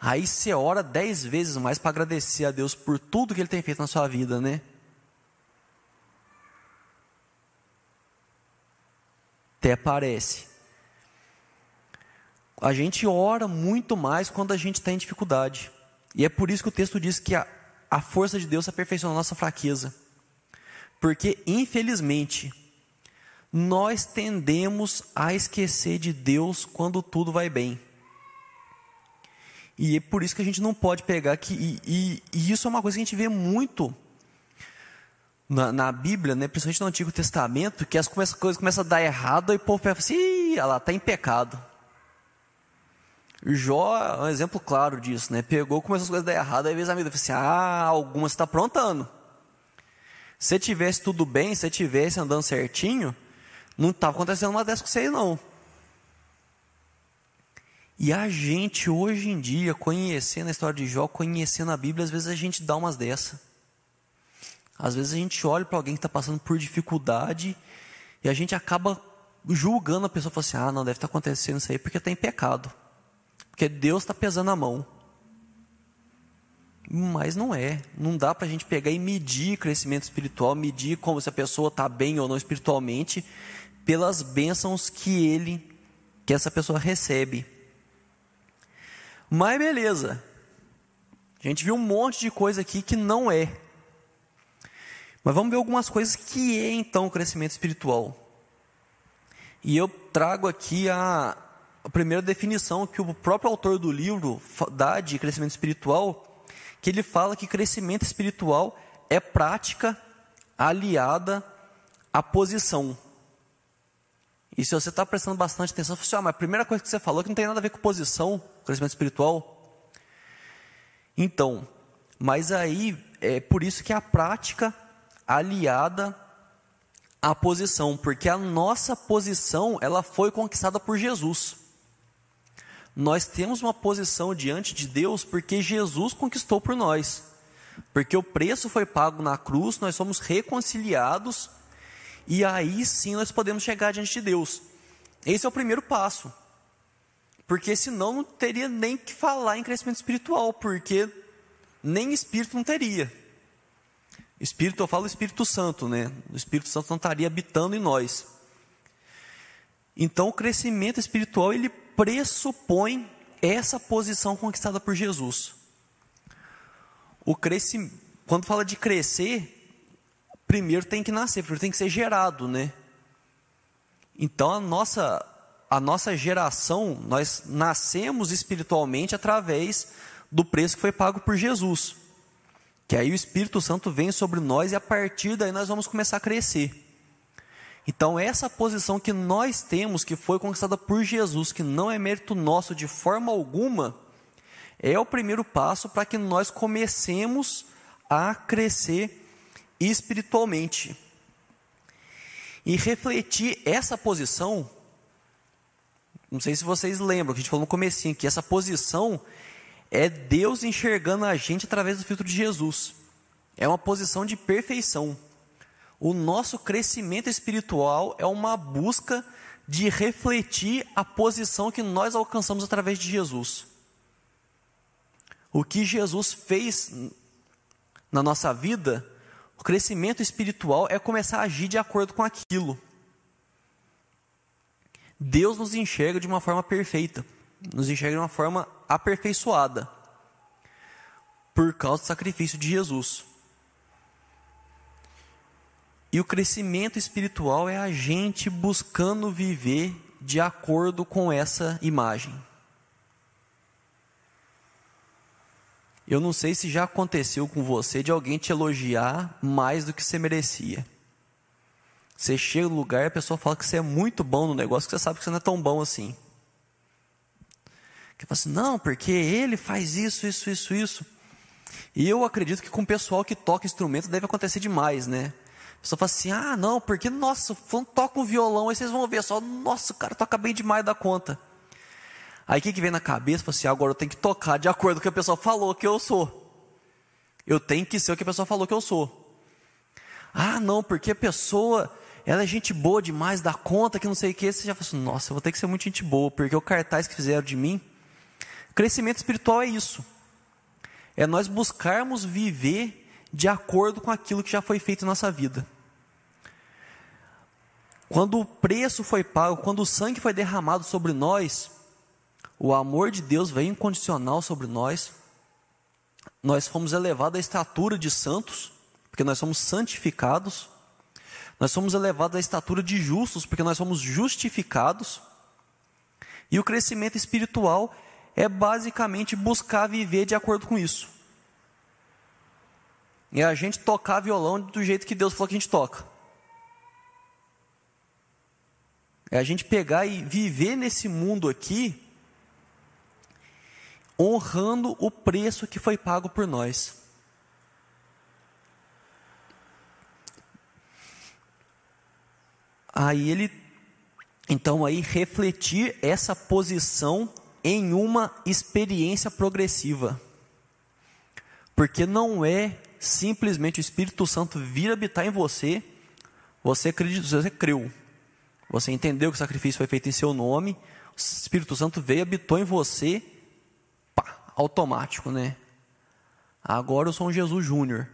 aí você ora dez vezes mais para agradecer a Deus por tudo que Ele tem feito na sua vida, né? Até parece. A gente ora muito mais quando a gente está em dificuldade. E é por isso que o texto diz que a, a força de Deus aperfeiçoa a nossa fraqueza. Porque, infelizmente, nós tendemos a esquecer de Deus quando tudo vai bem. E é por isso que a gente não pode pegar que. E, e, e isso é uma coisa que a gente vê muito na, na, Bíblia, né, principalmente no Antigo Testamento, que as coisas começam a dar errado e o povo pensa assim: Ih, ela está em pecado. Jó é um exemplo claro disso, né? Pegou, começou as coisas a dar errado, aí vezes a vida falou assim: ah, algumas está aprontando. Se tivesse tudo bem, se tivesse andando certinho, não estava acontecendo uma dessas com vocês, não. E a gente, hoje em dia, conhecendo a história de Jó, conhecendo a Bíblia, às vezes a gente dá umas dessas. Às vezes a gente olha para alguém que está passando por dificuldade e a gente acaba julgando a pessoa, fala assim, ah, não, deve estar tá acontecendo isso aí porque está em pecado. Porque Deus está pesando a mão. Mas não é. Não dá para a gente pegar e medir crescimento espiritual, medir como se a pessoa está bem ou não espiritualmente, pelas bênçãos que ele, que essa pessoa recebe. Mas beleza. A gente viu um monte de coisa aqui que não é. Mas vamos ver algumas coisas que é então o crescimento espiritual. E eu trago aqui a, a primeira definição que o próprio autor do livro dá de crescimento espiritual, que ele fala que crescimento espiritual é prática aliada à posição. E se você está prestando bastante atenção, você fala assim, ah, mas a primeira coisa que você falou é que não tem nada a ver com posição, crescimento espiritual. Então, mas aí é por isso que a prática aliada à posição, porque a nossa posição ela foi conquistada por Jesus. Nós temos uma posição diante de Deus porque Jesus conquistou por nós. Porque o preço foi pago na cruz, nós somos reconciliados e aí sim nós podemos chegar diante de Deus. Esse é o primeiro passo. Porque senão não teria nem que falar em crescimento espiritual, porque nem espírito não teria. Espírito, eu falo Espírito Santo, né? O Espírito Santo não estaria habitando em nós. Então, o crescimento espiritual, ele pressupõe essa posição conquistada por Jesus. O crescimento, quando fala de crescer, primeiro tem que nascer, primeiro tem que ser gerado, né? Então, a nossa, a nossa geração, nós nascemos espiritualmente através do preço que foi pago por Jesus. Que aí o Espírito Santo vem sobre nós e a partir daí nós vamos começar a crescer. Então, essa posição que nós temos, que foi conquistada por Jesus, que não é mérito nosso de forma alguma, é o primeiro passo para que nós comecemos a crescer espiritualmente. E refletir essa posição, não sei se vocês lembram, que a gente falou no comecinho, que essa posição é Deus enxergando a gente através do filtro de Jesus. É uma posição de perfeição. O nosso crescimento espiritual é uma busca de refletir a posição que nós alcançamos através de Jesus. O que Jesus fez na nossa vida, o crescimento espiritual é começar a agir de acordo com aquilo. Deus nos enxerga de uma forma perfeita, nos enxerga de uma forma aperfeiçoada por causa do sacrifício de Jesus. E o crescimento espiritual é a gente buscando viver de acordo com essa imagem. Eu não sei se já aconteceu com você de alguém te elogiar mais do que você merecia. Você chega no lugar e a pessoa fala que você é muito bom no negócio, que você sabe que você não é tão bom assim. Que fala assim, não, porque ele faz isso, isso, isso, isso. E eu acredito que com o pessoal que toca instrumento deve acontecer demais, né? Pessoa fala assim, ah, não, porque, nossa, toca um violão, aí vocês vão ver só, nossa, o cara toca bem demais da conta. Aí o que, que vem na cabeça? Fala assim, agora eu tenho que tocar de acordo com o que a pessoa falou que eu sou. Eu tenho que ser o que a pessoa falou que eu sou. Ah, não, porque a pessoa, ela é gente boa demais, dá conta que não sei o que. Você já fala assim, nossa, eu vou ter que ser muito gente boa, porque o cartaz que fizeram de mim Crescimento espiritual é isso. É nós buscarmos viver de acordo com aquilo que já foi feito em nossa vida. Quando o preço foi pago, quando o sangue foi derramado sobre nós, o amor de Deus veio incondicional sobre nós. Nós fomos elevados à estatura de santos, porque nós somos santificados. Nós somos elevados à estatura de justos, porque nós somos justificados. E o crescimento espiritual é basicamente buscar viver de acordo com isso. É a gente tocar violão do jeito que Deus falou que a gente toca. É a gente pegar e viver nesse mundo aqui, honrando o preço que foi pago por nós. Aí ele, então aí refletir essa posição em uma experiência progressiva. Porque não é simplesmente o Espírito Santo vir habitar em você, você acreditou, você creu. Você entendeu que o sacrifício foi feito em seu nome, o Espírito Santo veio, habitou em você, pá, automático, né? Agora eu sou um Jesus Júnior.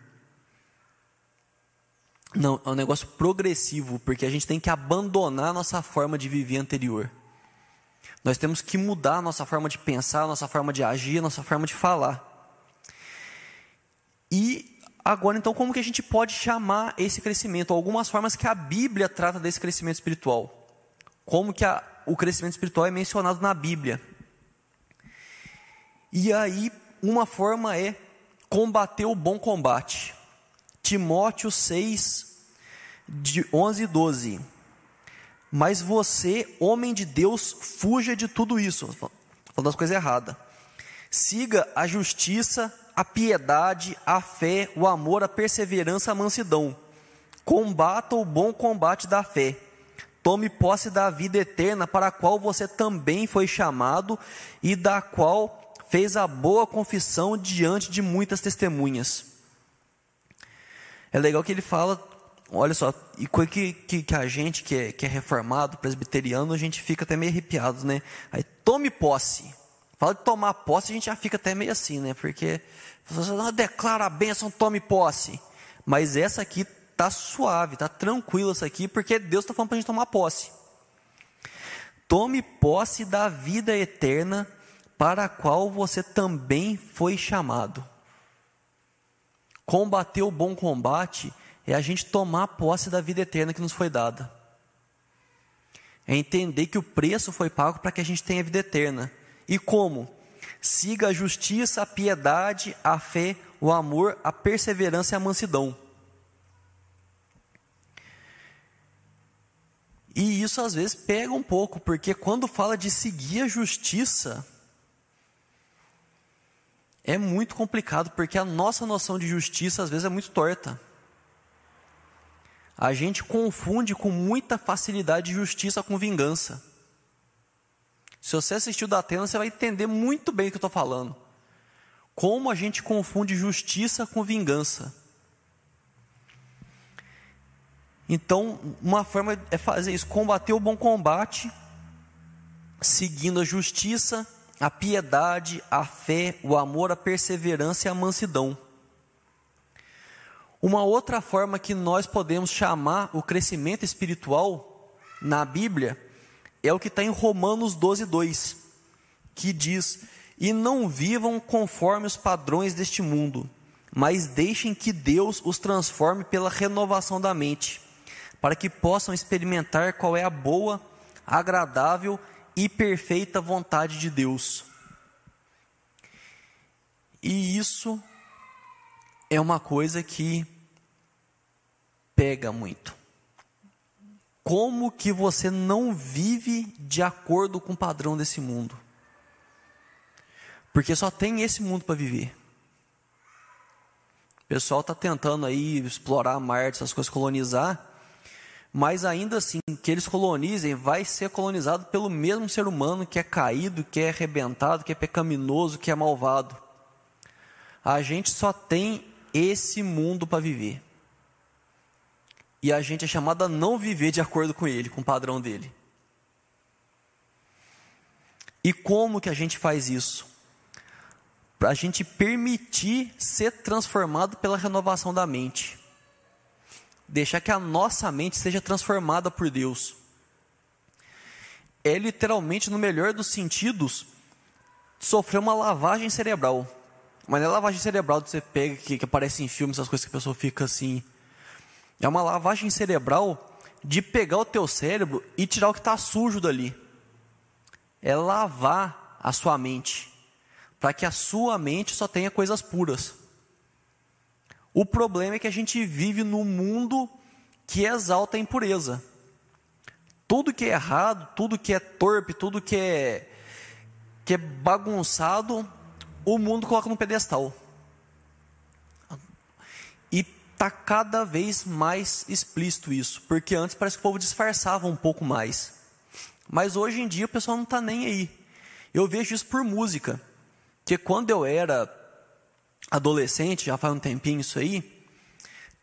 Não, é um negócio progressivo, porque a gente tem que abandonar a nossa forma de viver anterior. Nós temos que mudar a nossa forma de pensar, a nossa forma de agir, a nossa forma de falar. E agora, então, como que a gente pode chamar esse crescimento? Algumas formas que a Bíblia trata desse crescimento espiritual. Como que a, o crescimento espiritual é mencionado na Bíblia. E aí, uma forma é combater o bom combate. Timóteo 6, de 11 e 12. Mas você, homem de Deus, fuja de tudo isso. Falando das coisas erradas. Siga a justiça, a piedade, a fé, o amor, a perseverança, a mansidão. Combata o bom combate da fé. Tome posse da vida eterna para a qual você também foi chamado e da qual fez a boa confissão diante de muitas testemunhas. É legal que ele fala, olha só, e que, que, que a gente que é, que é reformado, presbiteriano, a gente fica até meio arrepiado, né? Aí, tome posse. Fala de tomar posse, a gente já fica até meio assim, né? Porque você não declara a bênção, tome posse. Mas essa aqui tá suave, tá tranquilo essa aqui, porque Deus está falando para a gente tomar posse. Tome posse da vida eterna para a qual você também foi chamado. Combater o bom combate é a gente tomar posse da vida eterna que nos foi dada. É entender que o preço foi pago para que a gente tenha vida eterna. E como? Siga a justiça, a piedade, a fé, o amor, a perseverança e a mansidão. E isso às vezes pega um pouco, porque quando fala de seguir a justiça, é muito complicado, porque a nossa noção de justiça às vezes é muito torta. A gente confunde com muita facilidade justiça com vingança. Se você assistiu da Atena, você vai entender muito bem o que eu estou falando. Como a gente confunde justiça com vingança. Então, uma forma é fazer isso, combater o bom combate, seguindo a justiça, a piedade, a fé, o amor, a perseverança e a mansidão. Uma outra forma que nós podemos chamar o crescimento espiritual na Bíblia é o que está em Romanos 12, 2, que diz: E não vivam conforme os padrões deste mundo, mas deixem que Deus os transforme pela renovação da mente, para que possam experimentar qual é a boa, agradável e perfeita vontade de Deus. E isso é uma coisa que pega muito. Como que você não vive de acordo com o padrão desse mundo? Porque só tem esse mundo para viver. O pessoal está tentando aí explorar Marte, essas coisas, colonizar mas ainda assim, que eles colonizem, vai ser colonizado pelo mesmo ser humano que é caído, que é arrebentado, que é pecaminoso, que é malvado. A gente só tem esse mundo para viver. E a gente é chamado a não viver de acordo com ele, com o padrão dele. E como que a gente faz isso? Para a gente permitir ser transformado pela renovação da mente deixar que a nossa mente seja transformada por Deus. É literalmente, no melhor dos sentidos, sofrer uma lavagem cerebral. Mas não é lavagem cerebral que você pega, que, que aparece em filmes, essas coisas que a pessoa fica assim. É uma lavagem cerebral de pegar o teu cérebro e tirar o que está sujo dali. É lavar a sua mente. Para que a sua mente só tenha coisas puras. O problema é que a gente vive num mundo que exalta a impureza. Tudo que é errado, tudo que é torpe, tudo que é, que é bagunçado, o mundo coloca no pedestal. Está cada vez mais explícito isso, porque antes parece que o povo disfarçava um pouco mais. Mas hoje em dia o pessoal não está nem aí. Eu vejo isso por música. Que quando eu era adolescente, já faz um tempinho isso aí,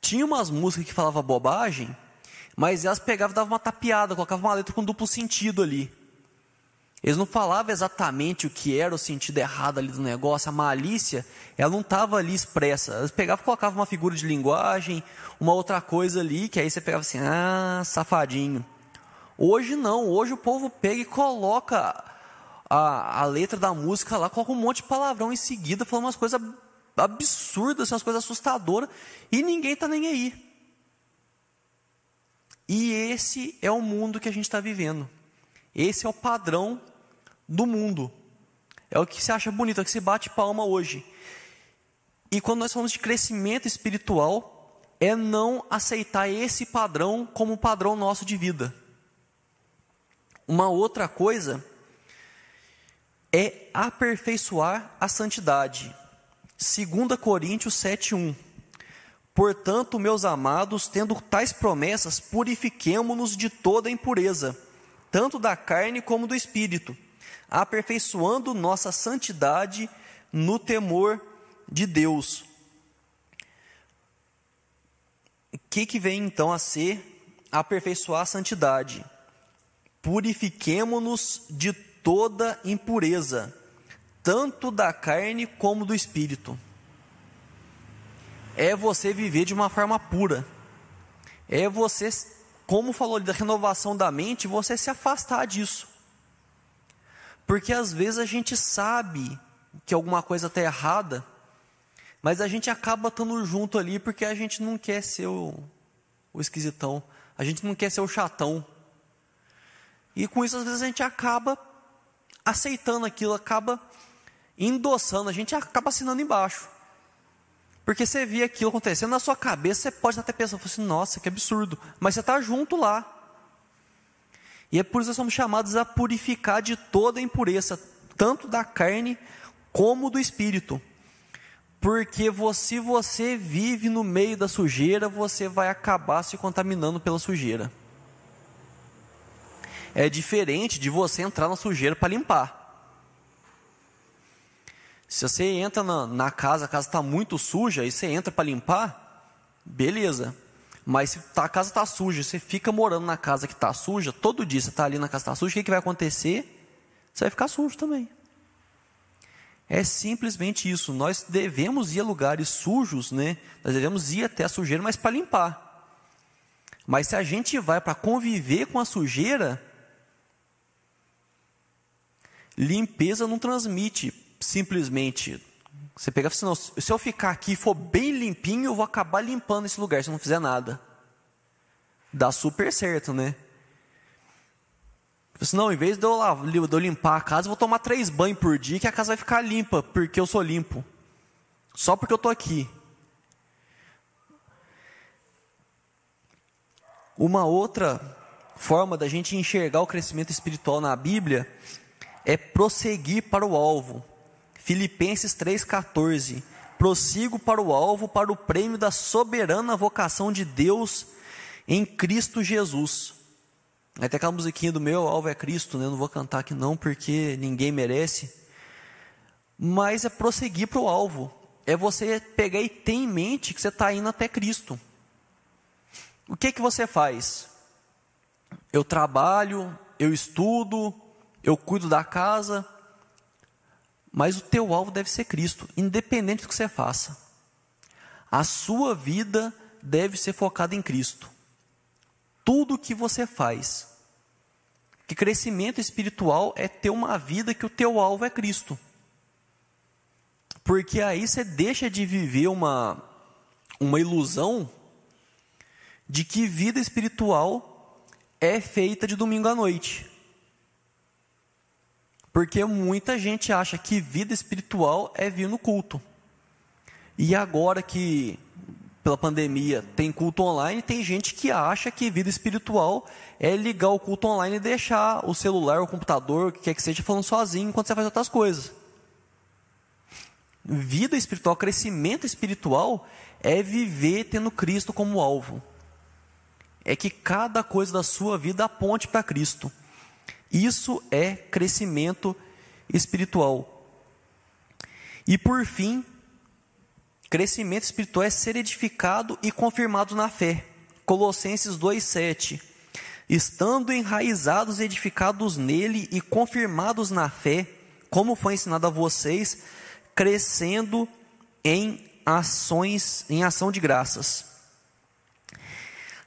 tinha umas músicas que falavam bobagem, mas elas pegavam e davam uma tapeada, colocavam uma letra com duplo sentido ali. Eles não falavam exatamente o que era o sentido errado ali do negócio, a malícia, ela não estava ali expressa. Eles pegavam e colocavam uma figura de linguagem, uma outra coisa ali, que aí você pegava assim, ah, safadinho. Hoje não, hoje o povo pega e coloca a, a letra da música lá, coloca um monte de palavrão em seguida, falando umas coisas absurdas, umas coisas assustadoras, e ninguém está nem aí. E esse é o mundo que a gente está vivendo. Esse é o padrão do mundo. É o que se acha bonito, é o que se bate palma hoje. E quando nós falamos de crescimento espiritual, é não aceitar esse padrão como padrão nosso de vida. Uma outra coisa é aperfeiçoar a santidade. 2 Coríntios 7:1. Portanto, meus amados, tendo tais promessas, purifiquemo-nos de toda impureza, tanto da carne como do espírito, aperfeiçoando nossa santidade no temor de Deus. O que, que vem então a ser aperfeiçoar a santidade? Purifiquemo-nos de toda impureza, tanto da carne como do espírito. É você viver de uma forma pura. É você, como falou da renovação da mente, você se afastar disso. Porque às vezes a gente sabe que alguma coisa está errada, mas a gente acaba estando junto ali porque a gente não quer ser o, o esquisitão, a gente não quer ser o chatão. E com isso, às vezes, a gente acaba aceitando aquilo, acaba endossando, a gente acaba assinando embaixo. Porque você vê aquilo acontecendo na sua cabeça, você pode até pensar, assim, nossa, que absurdo. Mas você está junto lá. E é por isso que somos chamados a purificar de toda impureza, tanto da carne como do espírito. Porque se você vive no meio da sujeira, você vai acabar se contaminando pela sujeira é diferente de você entrar na sujeira para limpar. Se você entra na, na casa, a casa está muito suja, e você entra para limpar, beleza. Mas se tá, a casa está suja, você fica morando na casa que está suja, todo dia você está ali na casa que está suja, o que, que vai acontecer? Você vai ficar sujo também. É simplesmente isso. Nós devemos ir a lugares sujos, né? Nós devemos ir até a sujeira, mas para limpar. Mas se a gente vai para conviver com a sujeira, Limpeza não transmite simplesmente. Você pega e fala assim, se eu ficar aqui e for bem limpinho, eu vou acabar limpando esse lugar se eu não fizer nada. Dá super certo, né? Assim, não, em vez de eu, lá, de eu limpar a casa, eu vou tomar três banhos por dia que a casa vai ficar limpa, porque eu sou limpo. Só porque eu estou aqui. Uma outra forma da gente enxergar o crescimento espiritual na Bíblia é prosseguir para o alvo. Filipenses 3,14. Prossigo para o alvo, para o prêmio da soberana vocação de Deus em Cristo Jesus. Até aquela musiquinha do meu alvo é Cristo, né? Eu não vou cantar aqui não, porque ninguém merece. Mas é prosseguir para o alvo. É você pegar e ter em mente que você está indo até Cristo. O que que você faz? Eu trabalho, eu estudo, eu cuido da casa, mas o teu alvo deve ser Cristo, independente do que você faça. A sua vida deve ser focada em Cristo. Tudo o que você faz. Que crescimento espiritual é ter uma vida que o teu alvo é Cristo. Porque aí você deixa de viver uma, uma ilusão de que vida espiritual é feita de domingo à noite. Porque muita gente acha que vida espiritual é vir no culto. E agora que, pela pandemia, tem culto online, tem gente que acha que vida espiritual é ligar o culto online e deixar o celular, o computador, o que quer que seja, falando sozinho enquanto você faz outras coisas. Vida espiritual, crescimento espiritual é viver tendo Cristo como alvo. É que cada coisa da sua vida aponte para Cristo. Isso é crescimento espiritual. E por fim, crescimento espiritual é ser edificado e confirmado na fé. Colossenses 2:7. estando enraizados e edificados nele e confirmados na fé, como foi ensinado a vocês, crescendo em ações, em ação de graças.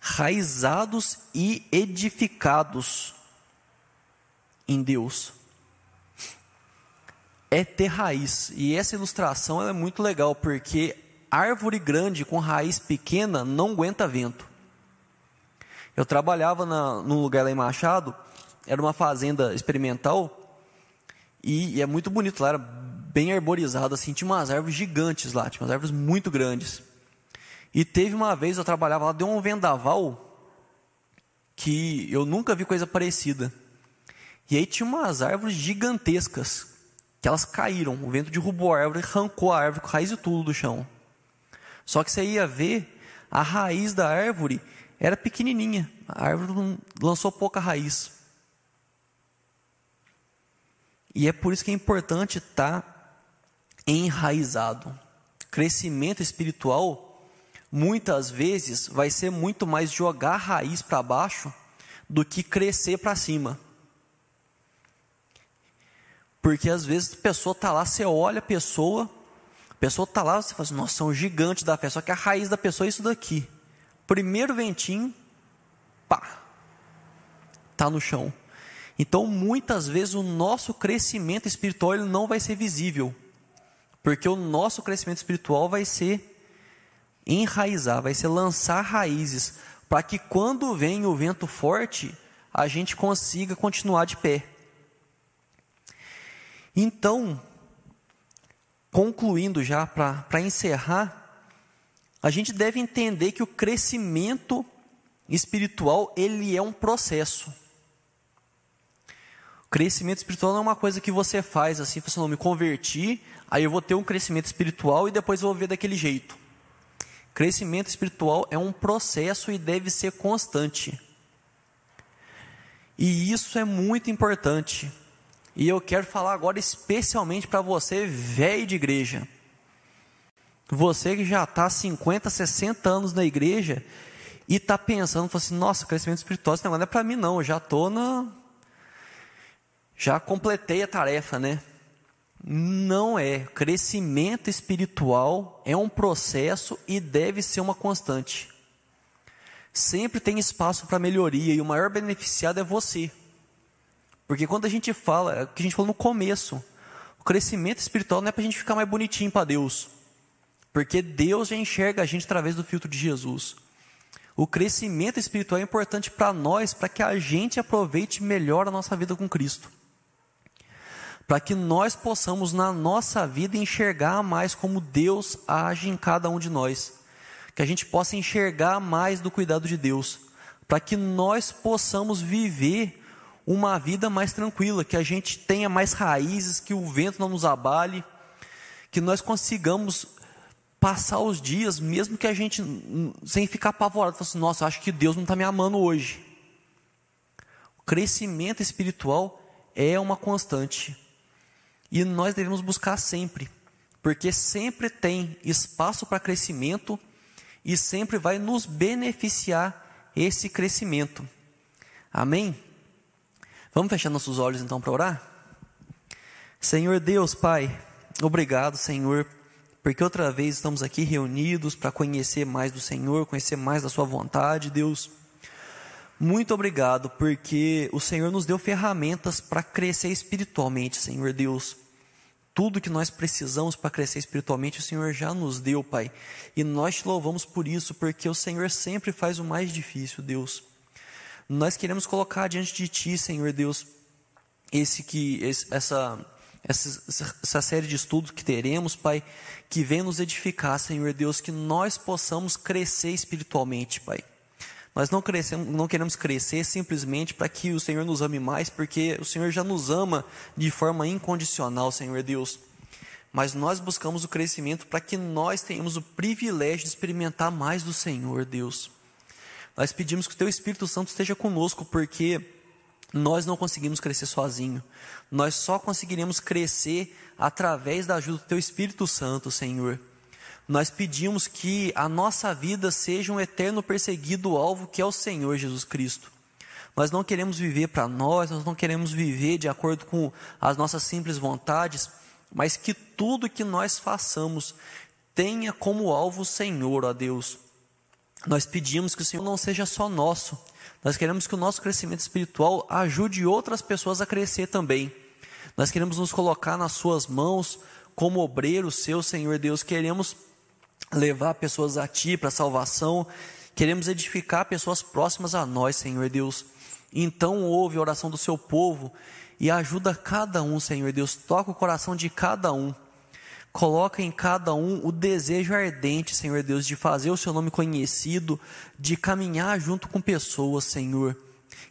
Raizados e edificados em Deus. É ter raiz. E essa ilustração é muito legal, porque árvore grande com raiz pequena não aguenta vento. Eu trabalhava na, num lugar lá em Machado, era uma fazenda experimental, e, e é muito bonito lá, era bem arborizado, assim, tinha umas árvores gigantes lá, tinha umas árvores muito grandes. E teve uma vez, eu trabalhava lá, deu um vendaval, que eu nunca vi coisa parecida. E aí tinha umas árvores gigantescas, que elas caíram, o vento derrubou a árvore, arrancou a árvore com raiz e tudo do chão. Só que você ia ver, a raiz da árvore era pequenininha, a árvore lançou pouca raiz. E é por isso que é importante estar tá enraizado. Crescimento espiritual, muitas vezes, vai ser muito mais jogar a raiz para baixo do que crescer para cima. Porque às vezes a pessoa está lá, você olha a pessoa, a pessoa está lá, você fala assim, nossa, é um gigante da fé, só que a raiz da pessoa é isso daqui. Primeiro ventinho, pá, está no chão. Então, muitas vezes, o nosso crescimento espiritual não vai ser visível, porque o nosso crescimento espiritual vai ser enraizar, vai ser lançar raízes, para que quando vem o vento forte, a gente consiga continuar de pé. Então, concluindo já para encerrar, a gente deve entender que o crescimento espiritual, ele é um processo. O crescimento espiritual não é uma coisa que você faz assim, você não me converti, aí eu vou ter um crescimento espiritual e depois eu vou ver daquele jeito. Crescimento espiritual é um processo e deve ser constante. E isso é muito importante. E eu quero falar agora especialmente para você, velho de igreja. Você que já está 50, 60 anos na igreja e está pensando, assim, nossa, crescimento espiritual, esse negócio não é para mim não, eu já estou na... Já completei a tarefa, né? Não é. Crescimento espiritual é um processo e deve ser uma constante. Sempre tem espaço para melhoria e o maior beneficiado é você. Porque quando a gente fala, é o que a gente falou no começo, o crescimento espiritual não é para a gente ficar mais bonitinho para Deus. Porque Deus já enxerga a gente através do filtro de Jesus. O crescimento espiritual é importante para nós, para que a gente aproveite melhor a nossa vida com Cristo. Para que nós possamos, na nossa vida, enxergar mais como Deus age em cada um de nós. Que a gente possa enxergar mais do cuidado de Deus. Para que nós possamos viver uma vida mais tranquila, que a gente tenha mais raízes, que o vento não nos abale, que nós consigamos passar os dias, mesmo que a gente, sem ficar apavorado, assim, nossa, acho que Deus não está me amando hoje. O crescimento espiritual é uma constante. E nós devemos buscar sempre, porque sempre tem espaço para crescimento e sempre vai nos beneficiar esse crescimento. Amém? Vamos fechar nossos olhos então para orar? Senhor Deus, Pai, obrigado, Senhor, porque outra vez estamos aqui reunidos para conhecer mais do Senhor, conhecer mais da Sua vontade, Deus. Muito obrigado, porque o Senhor nos deu ferramentas para crescer espiritualmente, Senhor Deus. Tudo que nós precisamos para crescer espiritualmente, o Senhor já nos deu, Pai. E nós te louvamos por isso, porque o Senhor sempre faz o mais difícil, Deus. Nós queremos colocar diante de Ti, Senhor Deus, esse que esse, essa essa, essa série de estudos que teremos, Pai, que venha nos edificar, Senhor Deus, que nós possamos crescer espiritualmente, Pai. Nós não, crescemos, não queremos crescer simplesmente para que o Senhor nos ame mais, porque o Senhor já nos ama de forma incondicional, Senhor Deus. Mas nós buscamos o crescimento para que nós tenhamos o privilégio de experimentar mais do Senhor, Deus. Nós pedimos que o Teu Espírito Santo esteja conosco, porque nós não conseguimos crescer sozinho. Nós só conseguiremos crescer através da ajuda do Teu Espírito Santo, Senhor. Nós pedimos que a nossa vida seja um eterno perseguido alvo que é o Senhor Jesus Cristo. Nós não queremos viver para nós, nós não queremos viver de acordo com as nossas simples vontades, mas que tudo que nós façamos tenha como alvo o Senhor, ó Deus. Nós pedimos que o Senhor não seja só nosso, nós queremos que o nosso crescimento espiritual ajude outras pessoas a crescer também. Nós queremos nos colocar nas Suas mãos como obreiro seu, Senhor Deus. Queremos levar pessoas a Ti para a salvação. Queremos edificar pessoas próximas a nós, Senhor Deus. Então ouve a oração do seu povo e ajuda cada um, Senhor Deus. Toca o coração de cada um. Coloca em cada um o desejo ardente, Senhor Deus, de fazer o seu nome conhecido, de caminhar junto com pessoas, Senhor.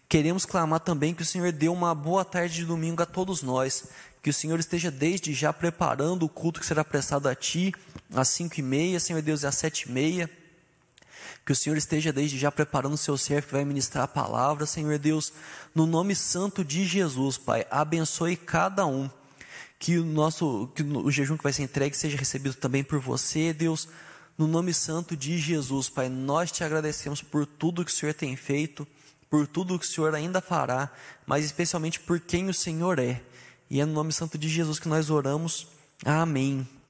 Queremos clamar também que o Senhor dê uma boa tarde de domingo a todos nós, que o Senhor esteja desde já preparando o culto que será prestado a Ti, às cinco e meia, Senhor Deus, e às sete e meia. Que o Senhor esteja desde já preparando o seu servo que vai ministrar a palavra, Senhor Deus, no nome santo de Jesus, Pai. Abençoe cada um. Que o nosso, que o jejum que vai ser entregue seja recebido também por você, Deus. No nome santo de Jesus, Pai, nós te agradecemos por tudo que o Senhor tem feito, por tudo que o Senhor ainda fará, mas especialmente por quem o Senhor é. E é no nome santo de Jesus que nós oramos. Amém.